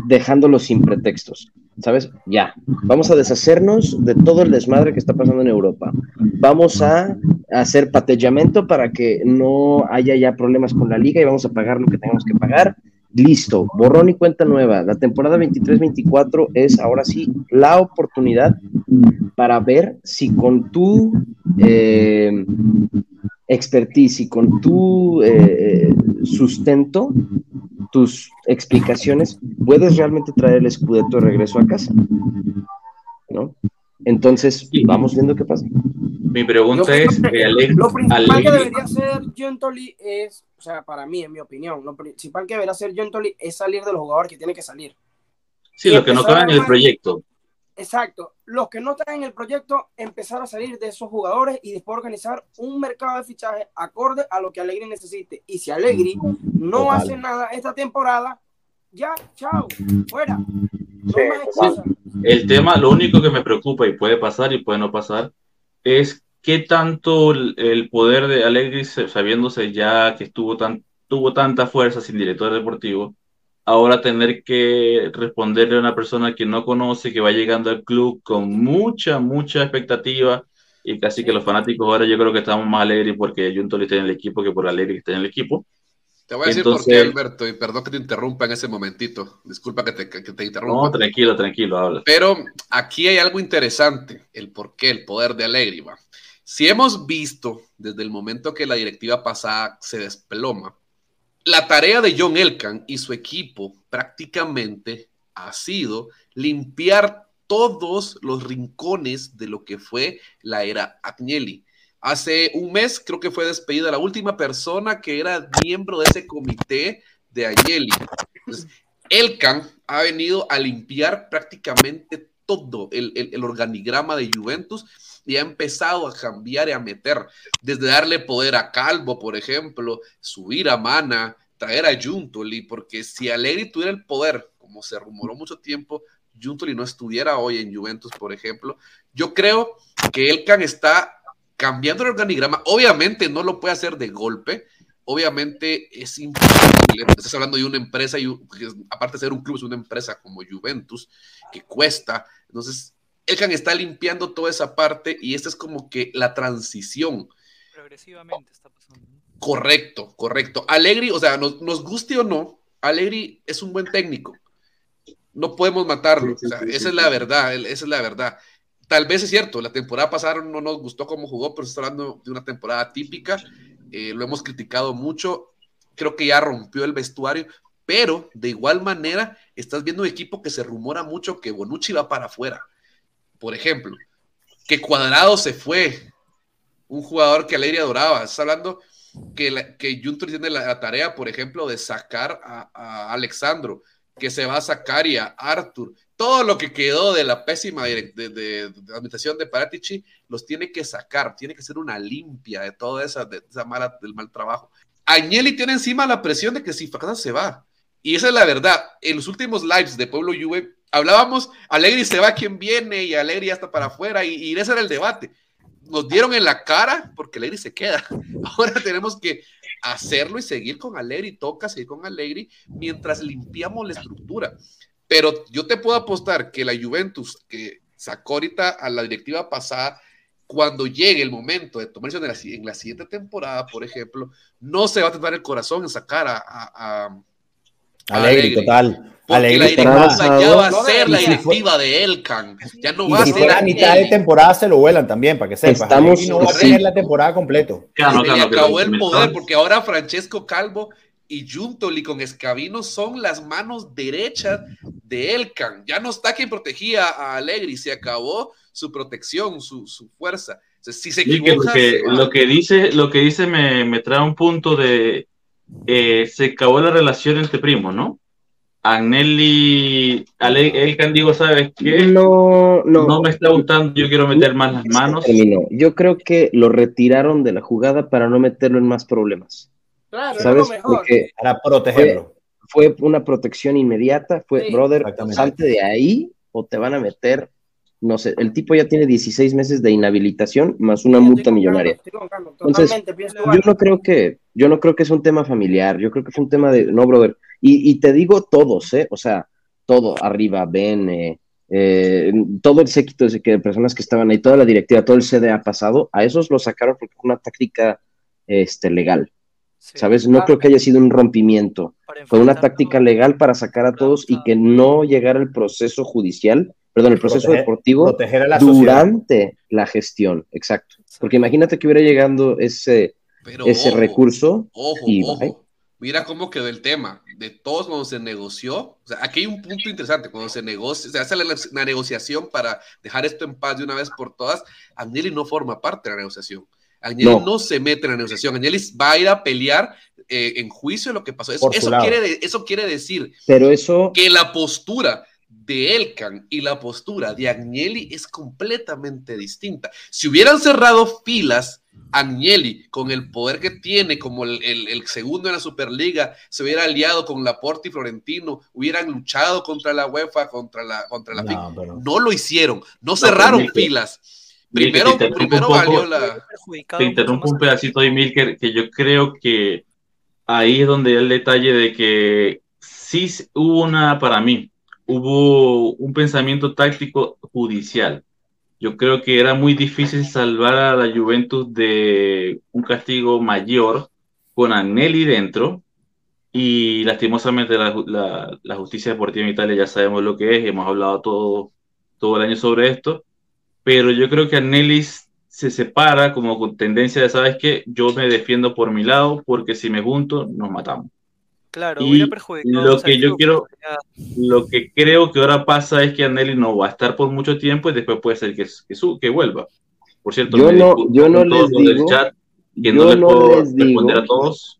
dejándolo sin pretextos. ¿Sabes? Ya, vamos a deshacernos de todo el desmadre que está pasando en Europa. Vamos a hacer patellamiento para que no haya ya problemas con la liga y vamos a pagar lo que tengamos que pagar. Listo, borrón y cuenta nueva. La temporada 23-24 es ahora sí la oportunidad para ver si con tu eh, expertise y con tu eh, sustento, tus explicaciones, puedes realmente traer el escudeto de regreso a casa. ¿No? Entonces, vamos viendo qué pasa. Mi pregunta es, lo principal que debería hacer Gentoli es, o sea, para mí, en mi opinión, lo principal que debería hacer Gentoli es salir de los jugadores que tiene que salir. Sí, lo que no caben en el proyecto. Exacto. Los que no están en el proyecto, empezar a salir de esos jugadores y después organizar un mercado de fichaje acorde a lo que Alegri necesite. Y si Alegri no hace nada esta temporada, ya, chao, fuera. El tema, lo único que me preocupa y puede pasar y puede no pasar, es qué tanto el, poder de Alegri, sabiéndose ya que estuvo tan, tuvo tanta fuerza sin director deportivo, ahora tener que responderle a una persona que no conoce, que va llegando al club con mucha, mucha expectativa y casi que los fanáticos ahora yo creo que estamos más alegres porque Junto está en el equipo que por Alegre que está en el equipo. Te voy a decir por qué, Alberto, y perdón que te interrumpa en ese momentito. Disculpa que te, que te interrumpa. No, tranquilo, tranquilo, habla. Pero aquí hay algo interesante, el por qué, el poder de Alegri, va. Si hemos visto desde el momento que la directiva pasada se desploma, la tarea de John Elkan y su equipo prácticamente ha sido limpiar todos los rincones de lo que fue la era Agnelli. Hace un mes creo que fue despedida la última persona que era miembro de ese comité de Agnelli. Elkan ha venido a limpiar prácticamente todo el, el organigrama de Juventus y ha empezado a cambiar y a meter, desde darle poder a Calvo, por ejemplo, subir a Mana, traer a Juntoli, porque si Allegri tuviera el poder, como se rumoró mucho tiempo, Juntoli no estuviera hoy en Juventus, por ejemplo, yo creo que Elkan está cambiando el organigrama, obviamente no lo puede hacer de golpe, obviamente es imposible. Estás hablando de una empresa, y aparte de ser un club, es una empresa como Juventus, que cuesta. Entonces, Elkan está limpiando toda esa parte y esta es como que la transición. Progresivamente está pasando. Correcto, correcto. Alegri, o sea, nos, guste o no, Alegri es un buen técnico. No podemos matarlo. esa es la verdad, esa es la verdad. Tal vez es cierto, la temporada pasada no nos gustó cómo jugó, pero está hablando de una temporada típica. Eh, lo hemos criticado mucho. Creo que ya rompió el vestuario, pero de igual manera estás viendo un equipo que se rumora mucho que Bonucci va para afuera por ejemplo, que Cuadrado se fue, un jugador que Alegría adoraba. Estás hablando que, que Juntos tiene la, tarea, por ejemplo, de sacar a, Alexandro, que se va a sacar y a Arthur. Todo lo que quedó de la pésima de, administración de Paratici los tiene que sacar, tiene que ser una limpia de toda esa, de esa del mal trabajo. Agnelli tiene encima la presión de que si fracasa se va. Y esa es la verdad. En los últimos lives de Pueblo Juve hablábamos, Alegri se va quien viene y Alegri ya está para afuera y, ese era el debate. Nos dieron en la cara porque Alegri se queda. Ahora tenemos que hacerlo y seguir con Alegri, toca seguir con Alegri mientras limpiamos la estructura. Pero yo te puedo apostar que la Juventus que sacó ahorita a la directiva pasada, cuando llegue el momento de tomarse en la, en la siguiente temporada, por ejemplo, no se va a tener el corazón en sacar a, a, Alegri, total. Porque la directiva ya va a ser la directiva de Elkan. Ya no va a ser. a mitad de temporada se lo vuelan también, para que sepas. Estamos, no va a tener la temporada completo. Claro, claro, acabó el poder, porque ahora Francesco Calvo y Juntoli con Escabino son las manos derechas de Elkan. Ya no está quien protegía a Alegri, se acabó su protección, su, su fuerza. si se equivoca, lo, que, lo, que, dice, lo que dice me, me trae un punto de eh, se acabó la relación entre primos, ¿no? Agnelli, el Candigo, ¿sabes qué? No, no. No me está gustando, yo quiero meter más las manos. Yo creo que lo retiraron de la jugada para no meterlo en más problemas. Claro, ¿sabes? Porque para protegerlo. Fue, una protección inmediata, fue, brother, salte de ahí o te van a meter no sé, el tipo ya tiene 16 meses de inhabilitación más una multa millonaria. Entonces, yo no creo que, yo no creo que es un tema familiar, yo creo que es un tema de, no, brother, y, te digo todos, ¿eh? O sea, todo, arriba, Ben, eh, eh, todo el séquito de personas que estaban ahí, toda la directiva, todo el CDA pasado, a esos lo sacaron porque fue una táctica este, legal. ¿Sabes? No creo que haya sido un rompimiento. Fue una táctica legal para sacar a todos y que no llegara el proceso judicial perdón, el proceso deportivo durante la gestión, exacto. Porque imagínate que hubiera llegando ese, ese recurso. Ojo, y, ojo. Mira cómo quedó el tema. De todos cuando se negoció, o sea, aquí hay un punto interesante, cuando se negocia, se hace la, negociación para dejar esto en paz de una vez por todas, Agnelli no forma parte de la negociación. Agnelli no. se mete en la negociación. Agnelli va a ir a pelear eh, en juicio lo que pasó. Eso, eso quiere, eso quiere decir Pero eso... que la postura de Elkan y la postura de Agnelli es completamente distinta. Si hubieran cerrado filas, Agnelli, con el poder que tiene como el, segundo en la Superliga, se hubiera aliado con Laporte y Florentino, hubieran luchado contra la UEFA, contra la, contra la no, no lo hicieron, no cerraron filas. Primero, primero valió la. Te interrumpo un pedacito de Milker, que yo creo que ahí es donde el detalle de que sí hubo una, para mí, hubo un pensamiento táctico judicial. Yo creo que era muy difícil salvar a la Juventus de un castigo mayor con Agnelli dentro y lastimosamente la, la, justicia deportiva en Italia ya sabemos lo que es, hemos hablado todo, todo el año sobre esto, pero yo creo que Anelis se separa como con tendencia de, ¿sabes qué? Yo me defiendo por mi lado porque si me junto nos matamos. Claro, y lo que yo quiero, lo que creo que ahora pasa es que Anelis no va a estar por mucho tiempo y después puede ser que, que, que vuelva. Por cierto, yo no, yo no les digo, chat, yo no, les puedo responder a todos.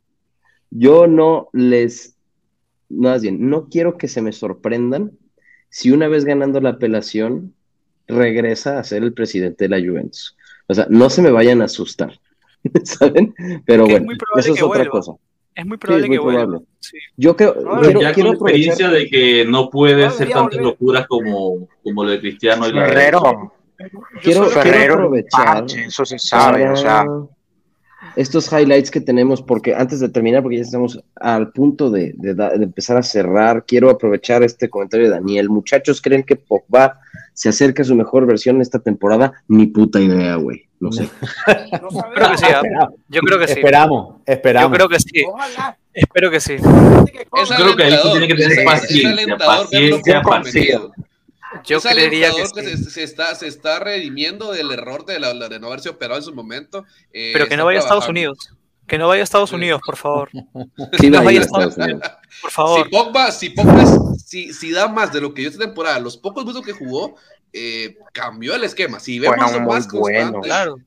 Yo no les, más bien, no quiero que se me sorprendan si una vez ganando la apelación regresa a ser el presidente de la Juventus. O sea, no se me vayan a asustar, ¿saben? Pero bueno, eso es otra cosa. Es muy probable que vuelva. Yo creo, quiero, ya quiero con la experiencia de que no puede hacer tantas locuras como, como lo de Cristiano y la Ferrero. Quiero, quiero aprovechar. eso se sabe, o sea estos highlights que tenemos, porque antes de terminar, porque ya estamos al punto de, empezar a cerrar, quiero aprovechar este comentario de Daniel. Muchachos, ¿creen que Pogba se acerca a su mejor versión esta temporada? Ni puta idea, güey. No sé. creo que sí, ¿ah? Yo creo que sí. Esperamos, esperamos. Yo creo que sí. Espero que sí. creo que ahí tiene que tener paciencia, paciencia, paciencia. Yo creería que, se, está, se está redimiendo del error de, la, de no haberse operado en su momento. Eh, Pero que no vaya a Estados Unidos. Que no vaya a Estados Unidos, por favor. Sí, no vaya a Estados Unidos. Por favor. Si Pogba, si, Pogba si, si, da más de lo que yo esta temporada, los pocos minutos que jugó, eh, cambió el esquema. Si vemos bueno, más bueno. claro.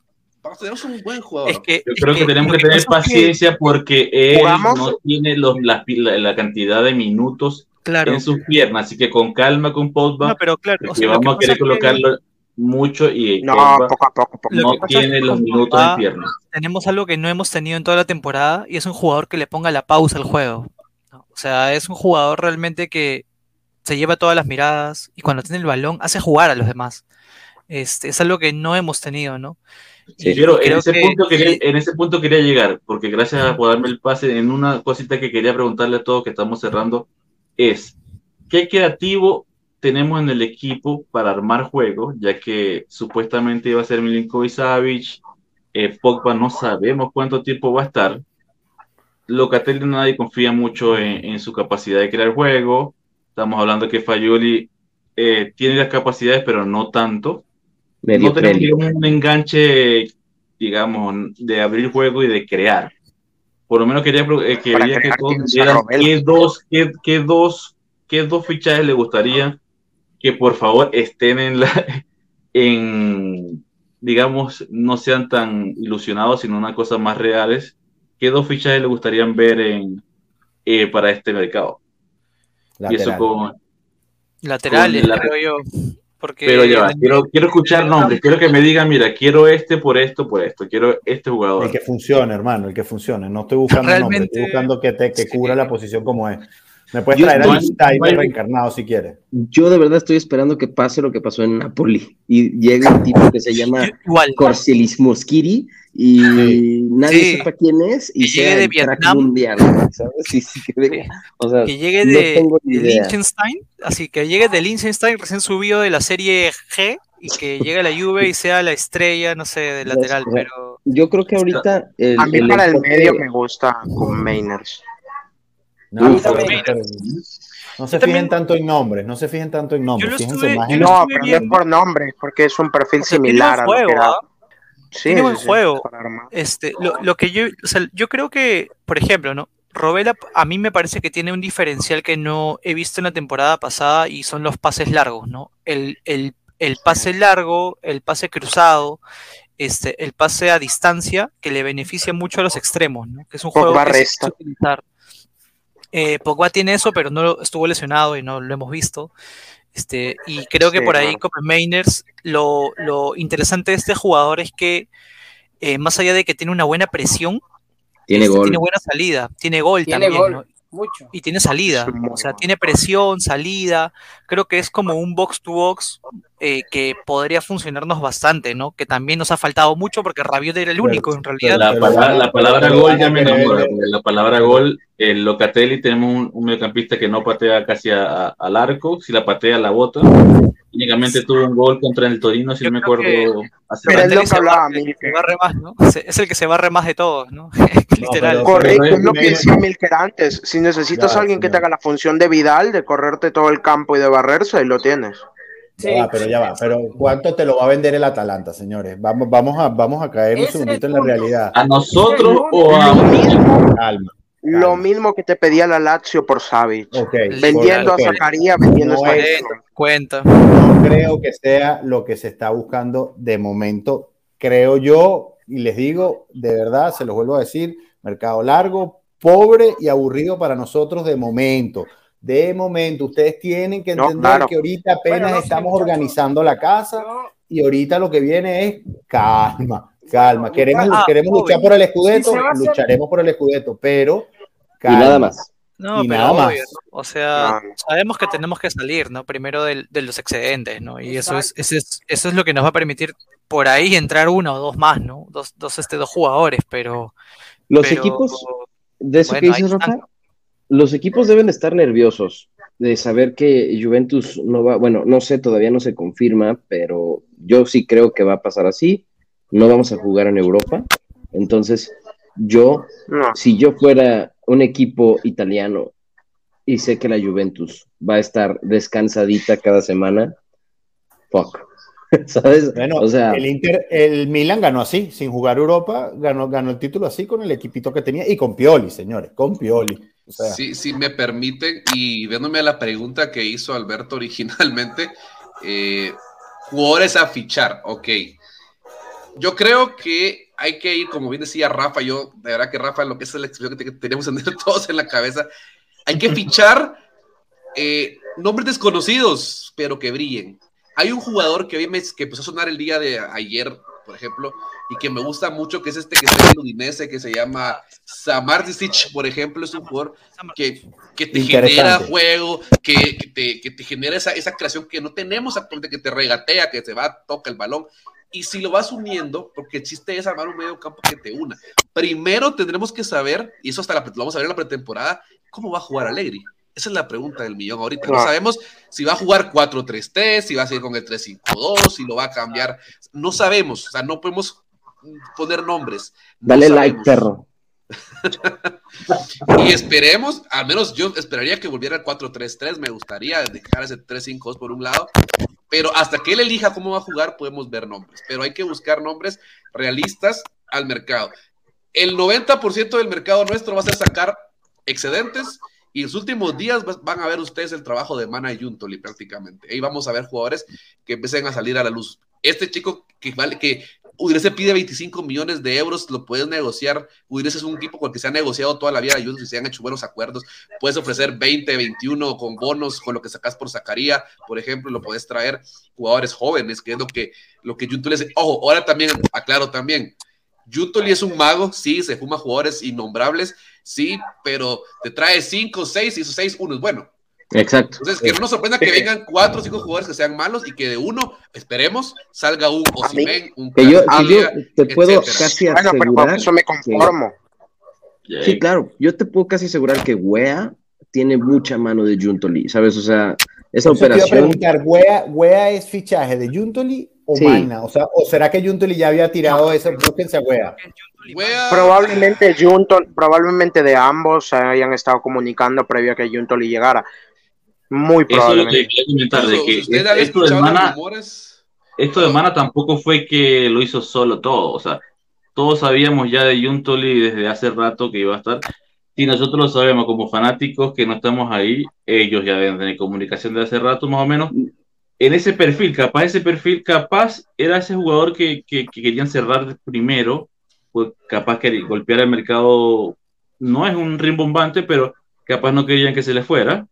Tenemos un buen jugador. Es que, yo creo que, tenemos que tener paciencia porque él no tiene los, la, la, cantidad de minutos en sus piernas, así que con calma con Pogba, no, pero claro, vamos a querer colocarlo mucho y no, poco a poco, no tiene los minutos en piernas. Tenemos algo que no hemos tenido en toda la temporada y es un jugador que le ponga la pausa al juego. O sea, es un jugador realmente que se lleva todas las miradas y cuando tiene el balón hace jugar a los demás. Este, es algo que no hemos tenido, ¿no? Sí, pero en ese, punto quería, en ese punto quería llegar, porque gracias por darme el pase en una cosita que quería preguntarle a todos que estamos cerrando es qué creativo tenemos en el equipo para armar juegos, ya que supuestamente iba a ser Milinkovic Savic, eh, Pogba no sabemos cuánto tiempo va a estar. Locatelli nadie confía mucho en, su capacidad de crear juego. Estamos hablando que Fayoli eh, tiene las capacidades, pero no tanto. no tenemos un enganche, digamos, de abrir juego y de crear por lo menos quería eh, que, que todos dieran qué dos, qué, qué, dos, qué dos fichajes le gustaría que por favor estén en la, en, digamos, no sean tan ilusionados, sino una cosa más reales. ¿Qué dos fichajes le gustarían ver en, eh, para este mercado? Y eso con, Laterales, creo yo. Pero ya, quiero, quiero escuchar nombres, quiero que me digan, mira, quiero este por esto, por esto, quiero este jugador. El que funcione, hermano, el que funcione. No estoy buscando Realmente, nombre, estoy buscando que, te, que cubra la posición como es. Me puedes traer a Timer reencarnado si quieres. Yo de verdad estoy esperando que pase lo que pasó en Napoli y llegue un tipo que se llama Corselis Moschiri y nadie sepa quién es y sea llegue de Vietnam mundial, ¿sabes? Sí, sí, que, o sea, que llegue de, no de Liechtenstein, así que llegue de Liechtenstein recién subido de la serie G y que llegue a la Juve y sea la estrella, no sé, de lateral, pero yo creo que ahorita el, a mí el para el medio me gusta con Mainers. No, no se fijen tanto en nombres, no se fijen tanto en nombres. Fíjense más en... No, es por nombres, porque es un perfil similar a lo que era. Sí, tiene buen juego. Este, lo, que yo, o sea, yo creo que, por ejemplo, ¿no? Robela a mí me parece que tiene un diferencial que no he visto en la temporada pasada y son los pases largos, ¿no? El, el, el pase largo, el pase cruzado, este, el pase a distancia que le beneficia mucho a los extremos, ¿no? Que es un juego que se utilizar. Eh, Pogba tiene eso, pero no estuvo lesionado y no lo hemos visto. Este, y creo que por ahí, como Mainers, lo, lo, interesante de este jugador es que, eh, más allá de que tiene una buena presión, tiene, este, gol. tiene buena salida, tiene gol también. Mucho. Y tiene salida, o sea, tiene presión, salida. Creo que es como un box to box eh, que podría funcionarnos bastante, ¿no? Que también nos ha faltado mucho porque Rabiot era el único en realidad. La, palabra, gol ya me enamora. La palabra gol, el Locatelli, tenemos un, mediocampista que no patea casi al arco, si la patea la bota. Únicamente tuvo un gol contra el Torino, si no me acuerdo. Pero es lo que hablaba, más, ¿no? Es el que se barre más de todos, ¿no? Literal. Correcto, es lo que decía Milker antes. Si necesitas a alguien que te haga la función de Vidal, de correrte todo el campo y de barrerse, ahí lo tienes. Sí. pero ya va. Pero ¿cuánto te lo va a vender el Atalanta, señores? Vamos, vamos, a, vamos a caer un segundito en la realidad. ¿A nosotros o a mismo, Lo mismo que te pedía la Lazio por Savic. Vendiendo a Zacarías, vendiendo a Cuenta. No creo que sea lo que se está buscando de momento. Creo yo, y les digo, de verdad, se los vuelvo a decir, mercado largo, pobre y aburrido para nosotros de momento de momento. Ustedes tienen que entender que ahorita apenas estamos organizando la casa y ahorita lo que viene es calma, calma. Queremos, ah, queremos luchar por el escudeto, lucharemos por el escudeto, pero calma. Y nada más. No, pero nada más. O sea, sabemos que tenemos que salir, ¿no? Primero de los excedentes, ¿no? Y eso es, eso es, eso es lo que nos va a permitir por ahí entrar uno o dos más, ¿no? Dos, dos, este, dos jugadores, pero. Los equipos de eso que dices, Rafa, los equipos deben estar nerviosos de saber que Juventus no va, bueno, no sé, todavía no se confirma, pero yo sí creo que va a pasar así. No vamos a jugar en Europa. Entonces, yo, si yo fuera un equipo italiano y sé que la Juventus va a estar descansadita cada semana, fuck. ¿Sabes? Bueno, o sea, el, Inter, el Milan ganó así, sin jugar Europa, ganó, ganó el título así con el equipito que tenía y con Pioli, señores, con Pioli. Sí, sí, me permiten, y viéndome a la pregunta que hizo Alberto originalmente, eh, jugadores a fichar, ok. Yo creo que hay que ir, como bien decía Rafa, yo, de verdad que Rafa, lo que es la expresión que tenemos todos en la cabeza, hay que fichar eh, nombres desconocidos, pero que brillen. Hay un jugador que me, que empezó a sonar el día de ayer, por ejemplo, y que me gusta mucho, que es este que está en Udinese, que se llama Samardicic, por ejemplo, es un jugador que, que te genera juego, que, te, que te genera esa, esa creación que no tenemos actualmente, que te regatea, que te va, toca el balón, y si lo vas uniendo, porque el chiste es armar un medio campo que te una. Primero tendremos que saber, y eso hasta la, lo vamos a ver en la pretemporada, cómo va a jugar Alegri. Esa es la pregunta del millón ahorita. No sabemos si va a jugar 4-3-3, si va a seguir con el 3-5-2, si lo va a cambiar. No sabemos, o sea, no podemos poner nombres. Dale like, perro. y esperemos, al menos yo esperaría que volviera al 4-3-3, me gustaría dejar ese 3-5-2 por un lado, pero hasta que él elija cómo va a jugar podemos ver nombres, pero hay que buscar nombres realistas al mercado. El 90% del mercado nuestro va a ser sacar excedentes y en los últimos días van a ver ustedes el trabajo de Mana y Juntoli prácticamente. Ahí vamos a ver jugadores que empiecen a salir a la luz. Este chico que vale que Udinese pide 25 millones de euros, lo puedes negociar. Udinese es un equipo con el que se ha negociado toda la vida y se han hecho buenos acuerdos. Puedes ofrecer 20, 21 con bonos, con lo que sacas por Zacaría, por ejemplo, lo puedes traer jugadores jóvenes, que es lo que, lo que Juntoli hace. Ojo, ahora también, aclaro también, Juntoli es un mago, sí, se fuma jugadores innombrables, sí, pero te trae 5, 6 y esos 6, uno es bueno. Exacto. Entonces, que no nos sorprenda que vengan cuatro o cinco jugadores que sean malos y que de uno, esperemos, salga un Osimen, un que yo, te puedo casi asegurar. eso me conformo. sí, claro, yo te puedo casi asegurar que Wea tiene mucha mano de Juntoli, ¿sabes? O sea, esa operación. Te preguntar, ¿Wea, ¿Wea es fichaje de Juntoli o sí. O sea, ¿o será que Juntoli ya había tirado eso? Búsquense a Wea. Probablemente Juntoli, probablemente de ambos se hayan estado comunicando previo a que Juntoli llegara. Muy probablemente. esto, de Mana, esto de Mana tampoco fue que lo hizo solo todo. O sea, todos sabíamos ya de Juntoli desde hace rato que iba a estar. Y nosotros lo sabemos como fanáticos que no estamos ahí. Ellos ya deben tener comunicación de hace rato, más o menos. En ese perfil, capaz ese perfil, capaz era ese jugador que, que, querían cerrar primero, pues capaz que golpear el mercado no es un rimbombante, pero capaz no querían que se le fuera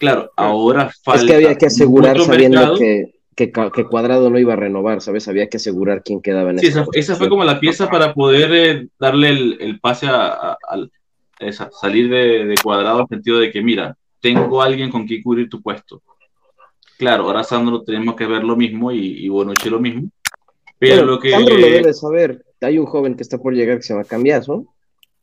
Claro, ahora falta. Es que había que asegurar sabiendo que, que, Cuadrado no iba a renovar, ¿sabes? Había que asegurar quién quedaba en sí, esa, esa fue como la pieza para poder eh, darle el, pase a, esa, salir de, Cuadrado en el sentido de que, mira, tengo alguien con quien cubrir tu puesto. claro, ahora Sandro tenemos que ver lo mismo y, y Bonucci lo mismo. Pero lo que... Sandro lo debe saber. Hay un joven que está por llegar que se llama Cambiazo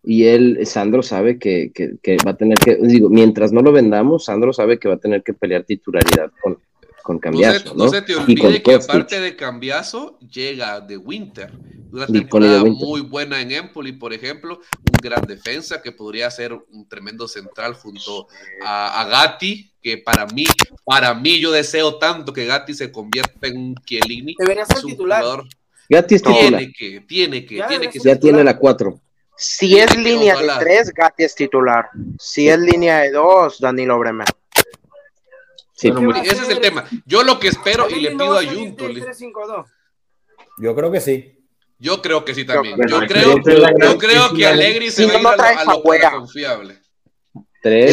y él, Sandro sabe que, que, va a tener que, digo, mientras no lo vendamos, Sandro sabe que va a tener que pelear titularidad con, con Cambiazo. No, se, te olvide que aparte de Cambiazo, llega de Winter. Una temporada muy buena en Empoli, por ejemplo, un gran defensa que podría ser un tremendo central junto a, Gatti, que para mí, para mí yo deseo tanto que Gatti se convierta en un Chiellini. Debería ser titular. Gatti es titular. Tiene que, tiene que, ya tiene que Ya tiene la 4. Si es línea de 3, Gatti es titular. Si es línea de 2, Danilo Bremer. Sí, ese es el tema. Yo lo que espero y le pido a Junto. Yo creo que sí. Yo creo que sí también. Yo creo, yo creo que Alegri se va a ir a, lo confiable.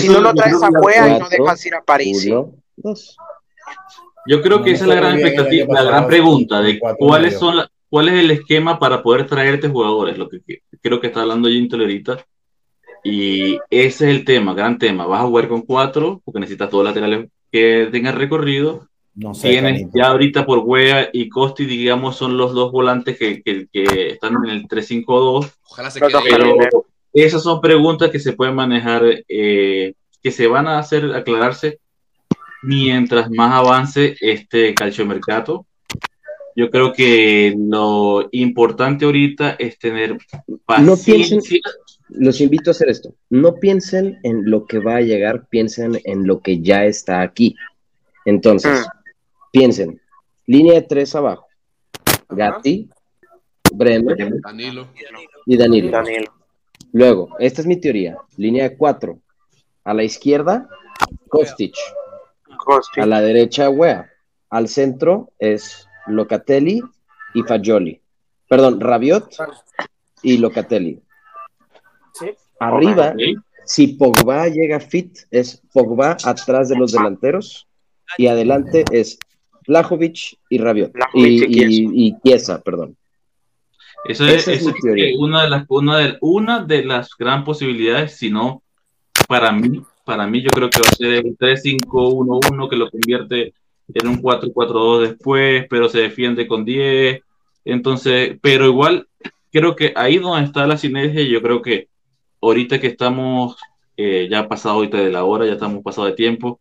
si no lo traes a Cuea y no dejas ir a París. Yo creo que esa es la gran expectativa, la gran pregunta de cuáles son las ¿Cuál es el esquema para poder traerte jugadores? Lo que creo que está hablando Gintel ahorita. Y ese es el tema, gran tema. Vas a jugar con cuatro, porque necesitas todos laterales que tengan recorrido. No sé, Tienes ya ahorita por Wea y Costi, digamos, son los dos volantes que, que, están en el 3-5-2. Ojalá se quede Pero esas son preguntas que se pueden manejar, eh, que se van a hacer aclararse mientras más avance este calciomercato yo creo que lo importante ahorita es tener paciencia. No piensen, los invito a hacer esto. No piensen en lo que va a llegar, piensen en lo que ya está aquí. Entonces, ah. piensen, línea de tres abajo. Gatti, Bremer y Danilo. Luego, esta es mi teoría. Línea de cuatro. A la izquierda, Kostic. A la derecha, Wea. Al centro es Locatelli y Fagioli. Perdón, Rabiot y Locatelli. Arriba, si Pogba llega fit, es Pogba atrás de los delanteros y adelante es Vlahovic y Rabiot. y, Chiesa, perdón. Eso es, una de las una de, una de las gran posibilidades, si no, para mí, para mí yo creo que va a ser el 3-5-1-1 que lo convierte en un 4-4-2 después, pero se defiende con 10. Entonces, pero igual, creo que ahí donde está la sinergia, yo creo que ahorita que estamos eh, ya pasado ahorita de la hora, ya estamos pasado de tiempo,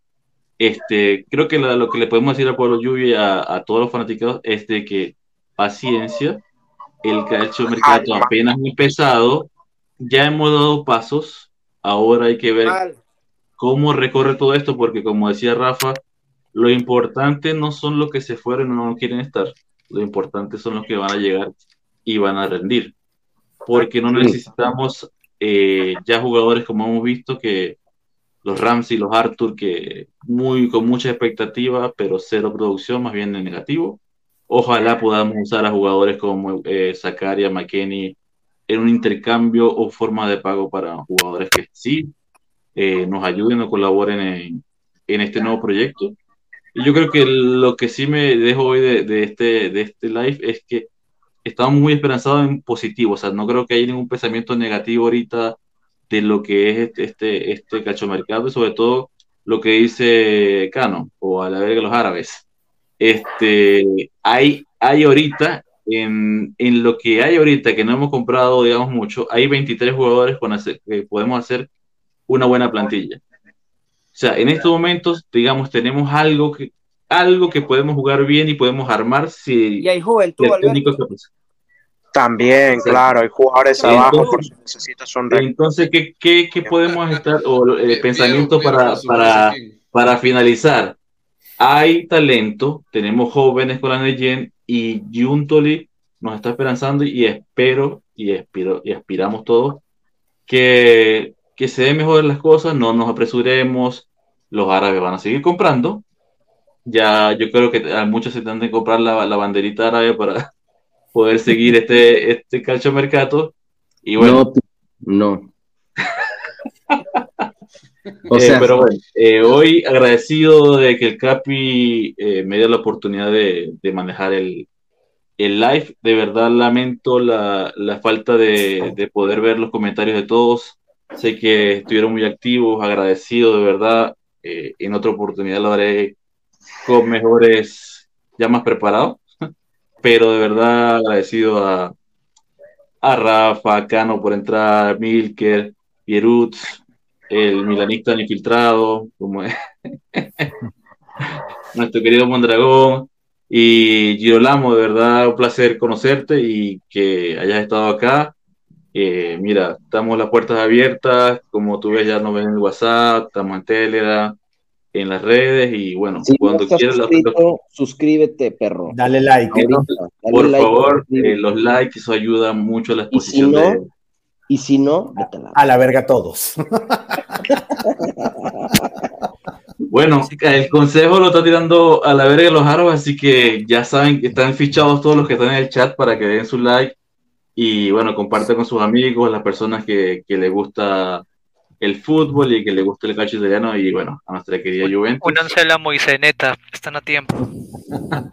este, creo que lo que le podemos decir al pueblo Lluvia a, a todos los fanáticos es de que paciencia, el calcio mercado apenas muy pesado, ya hemos dado pasos, ahora hay que ver cómo recorre todo esto, porque como decía Rafa, lo importante no son los que se fueron o no quieren estar, lo importante son los que van a llegar y van a rendir, porque no necesitamos eh, ya jugadores como hemos visto que los Ramsey, los Arthur, que muy con mucha expectativa, pero cero producción, más bien en negativo. Ojalá podamos usar a jugadores como eh, Zakaria, McKenney en un intercambio o forma de pago para jugadores que sí eh, nos ayuden o colaboren en, en este nuevo proyecto yo creo que lo que sí me dejo hoy de, este, de este live es que estamos muy esperanzados en positivo. O sea, no creo que haya ningún pensamiento negativo ahorita de lo que es este, este, este cachomercado y sobre todo lo que dice Cano o a la verga los árabes. Este, hay, hay ahorita, en, en, lo que hay ahorita, que no hemos comprado, digamos, mucho, hay 23 jugadores con que podemos hacer una buena plantilla. O sea, en estos momentos, digamos, tenemos algo que, algo que podemos jugar bien y podemos armar si y hay juventud, También, claro, hay jugadores abajo, por eso necesitas un Entonces, ¿qué, qué, qué podemos estar, o eh, pensamiento para, para, para finalizar? Hay talento, tenemos jóvenes con la Neyen y Juntoli nos está esperanzando y espero y, espero, y aspiramos todos que que se den mejor las cosas, no nos apresuremos, los árabes van a seguir comprando. Ya yo creo que a muchos se tendrán de comprar la, la, banderita árabe para poder seguir este, este calcio mercado. Y bueno. No, no. o sea, pero bueno, eh, hoy agradecido de que el Capi eh, me dio la oportunidad de, de manejar el, el, live. De verdad lamento la, la falta de, de, poder ver los comentarios de todos. Sé que estuvieron muy activos, agradecido de verdad. Eh, en otra oportunidad lo haré con mejores, ya más preparados, pero de verdad agradecido a, a Rafa, Cano por entrar, Milker, Pierutz, el milanista infiltrado, como es, nuestro querido Mondragón, y Girolamo, de verdad, un placer conocerte y que hayas estado acá. Eh, mira, estamos las puertas abiertas, como tú ves, ya nos ven en el WhatsApp, estamos en Telegram, en las redes y bueno, cuando quieras. Suscríbete, perro. Dale like. por favor, eh, los likes, eso ayuda mucho a la exposición. Y si no, de... y si no a la verga todos. Bueno, el consejo lo está tirando a la verga los árabes, así que ya saben que están fichados todos los que están en el chat para que den su like y bueno, compartan con sus amigos, las personas que, que les gusta el fútbol y que les gusta el calcio italiano y bueno, a nuestra querida Juventus. Únanse a la Moiseneta, están a tiempo.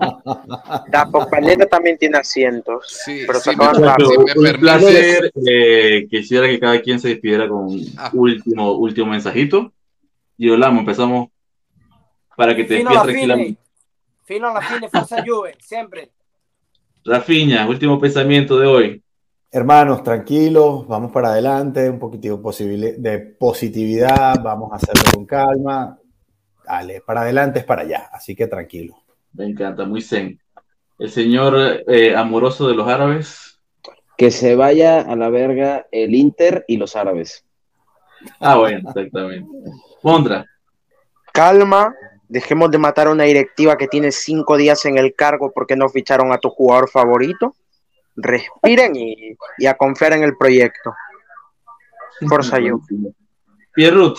La Popaleta también tiene asientos. Sí, pero sí, acaban me- un permites. placer. eh, quisiera que cada quien se despidiera con un Ah. último, último mensajito. Y hablamos, empezamos para que te despidas tranquilamente. fino fine, forza Juve, sempre. Rafiña, último pensamiento de hoy. Hermanos, tranquilos, vamos para adelante, un poquitico posible- de positividad, vamos a hacerlo con calma. Dale, para adelante es para allá, así que tranquilo. Me encanta, muy zen. El señor eh, amoroso de los árabes. Que se vaya a la verga el Inter y los árabes. Ah, bueno, exactamente. Mondra, Calma, dejemos de matar a una directiva que tiene cinco días en el cargo porque no ficharon a tu jugador favorito. Respiren y, y a confiar en el proyecto. Forza Juve. Pierrut,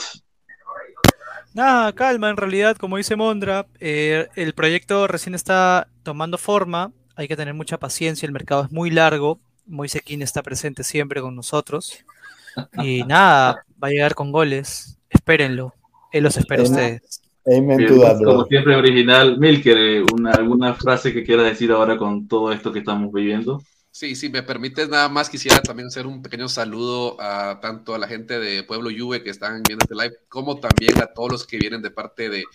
Nada, calma, en realidad, como dice Mondra, eh, el proyecto recién está tomando forma, hay que tener mucha paciencia, el mercado es muy largo, Moisequín está presente siempre con nosotros, y nada, va a llegar con goles, espérenlo, él los espera a ustedes. Amen to Pierrut, that, bro. como siempre original. Milker, eh, una, ¿alguna frase que quieras decir ahora con todo esto que estamos viviendo? Sí, sí, me permites nada más, quisiera también hacer un pequeño saludo a tanto a la gente de Pueblo Juve que están viendo este live, como también a todos los que vienen de parte de,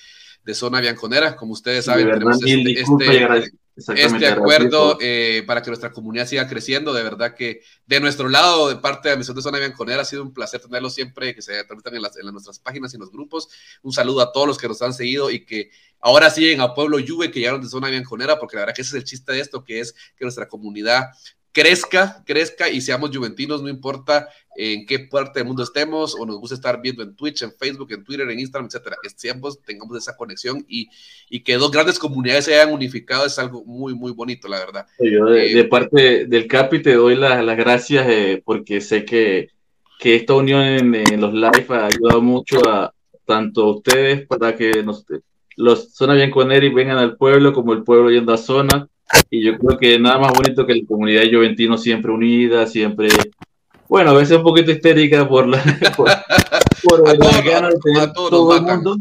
de Zona Bianconera. Como ustedes De saben, verdad, tenemos este, este- este acuerdo eh, para que nuestra comunidad siga creciendo. De verdad que de nuestro lado, de parte de la misión de Zona Bianconera, ha sido un placer tenerlos siempre, que se transmitan en, las, en las- nuestras páginas y en los grupos. Un saludo a todos los que nos han seguido y que ahora siguen a Pueblo Juve, que llegaron de Zona Bianconera, porque la verdad que ese es el chiste de esto, que es que nuestra comunidad crezca, crezca y seamos juventinos, no importa en qué parte del mundo estemos o nos gusta estar viendo en Twitch, en Facebook, en Twitter, en Instagram, etcétera, que siempre tengamos esa conexión y, y que dos grandes comunidades se hayan unificado es algo muy, muy bonito, la verdad. Yo de, Eh, de parte del Capi te doy las, las gracias eh, porque sé que, que esta unión en, en los live ha ayudado mucho a tanto a ustedes para que nos, los Zona Bianconeri vengan al pueblo como el pueblo yendo a Zona. Y yo creo que nada más bonito que la comunidad de Juventino siempre unida, siempre, bueno, a veces un poquito histérica por la, por, por A las todos, ganas de tener a todos todo el mundo.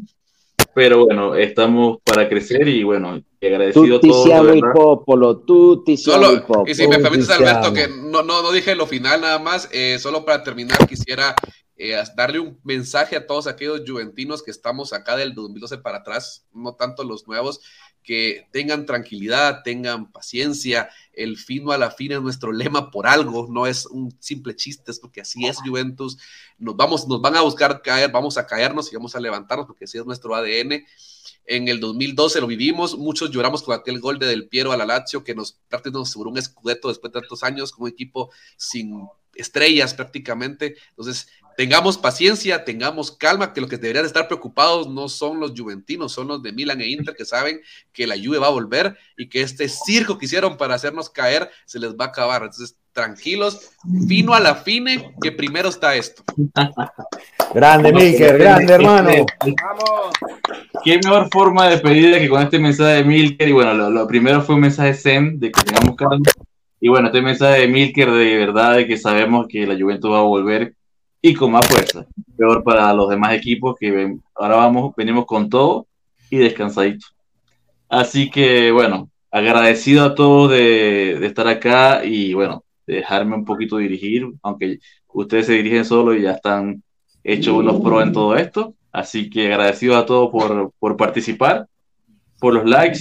Pero bueno, estamos para crecer y bueno, agradecido a Tutti todos. de siamo il popolo, tutti siamo Solo, popolo. y si me permites, Alberto, que no, no, no dije lo final nada más, eh, solo para terminar quisiera eh, darle un mensaje a todos aquellos juventinos que estamos acá del 2012 para atrás, no tanto los nuevos, que tengan tranquilidad, tengan paciencia, el fino a la fin es nuestro lema por algo, no es un simple chiste, es porque así es Juventus, nos, vamos, nos van a buscar caer, vamos a caernos y vamos a levantarnos porque así es nuestro ADN. En el 2012 lo vivimos, muchos lloramos con aquel gol de Del Piero a la Lazio que nos prácticamente aseguró un escudeto después de tantos años un equipo sin estrellas prácticamente. Entonces, tengamos paciencia, tengamos calma, que los que deberían estar preocupados no son los juventinos, son los de Milan e Inter que saben que la Juve va a volver y que este circo que hicieron para hacernos caer se les va a acabar. Entonces, tranquilos, fino a la fine, que primero está esto. Grande, Milker, grande, hermano. Vamos. Qué mejor forma de pedir que con este mensaje de Milker. Y bueno, lo, lo primero fue un mensaje zen de que tengamos calma. Y bueno, este mensaje de Milker de verdad de que sabemos que la Juventus va a volver y con más fuerza. Peor para los demás equipos que ven- ahora vamos, venimos con todo y descansadito. Así que bueno, agradecido a todos de, estar acá y bueno, de dejarme un poquito dirigir, aunque ustedes se dirigen solo y ya están hechos unos pros en todo esto. Así que agradecido a todos por, por participar. por los likes,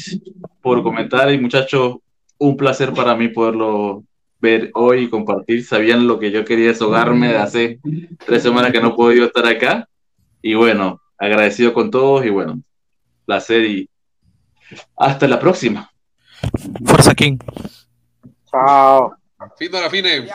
por comentar y muchachos, un placer para mí poderlo ver hoy y compartir. Sabían lo que yo quería deshogarme de hace tres semanas que no he podido estar acá. Y bueno, agradecido con todos y bueno, placer y hasta la próxima. Fuerza King. Chao. Fin de la fine.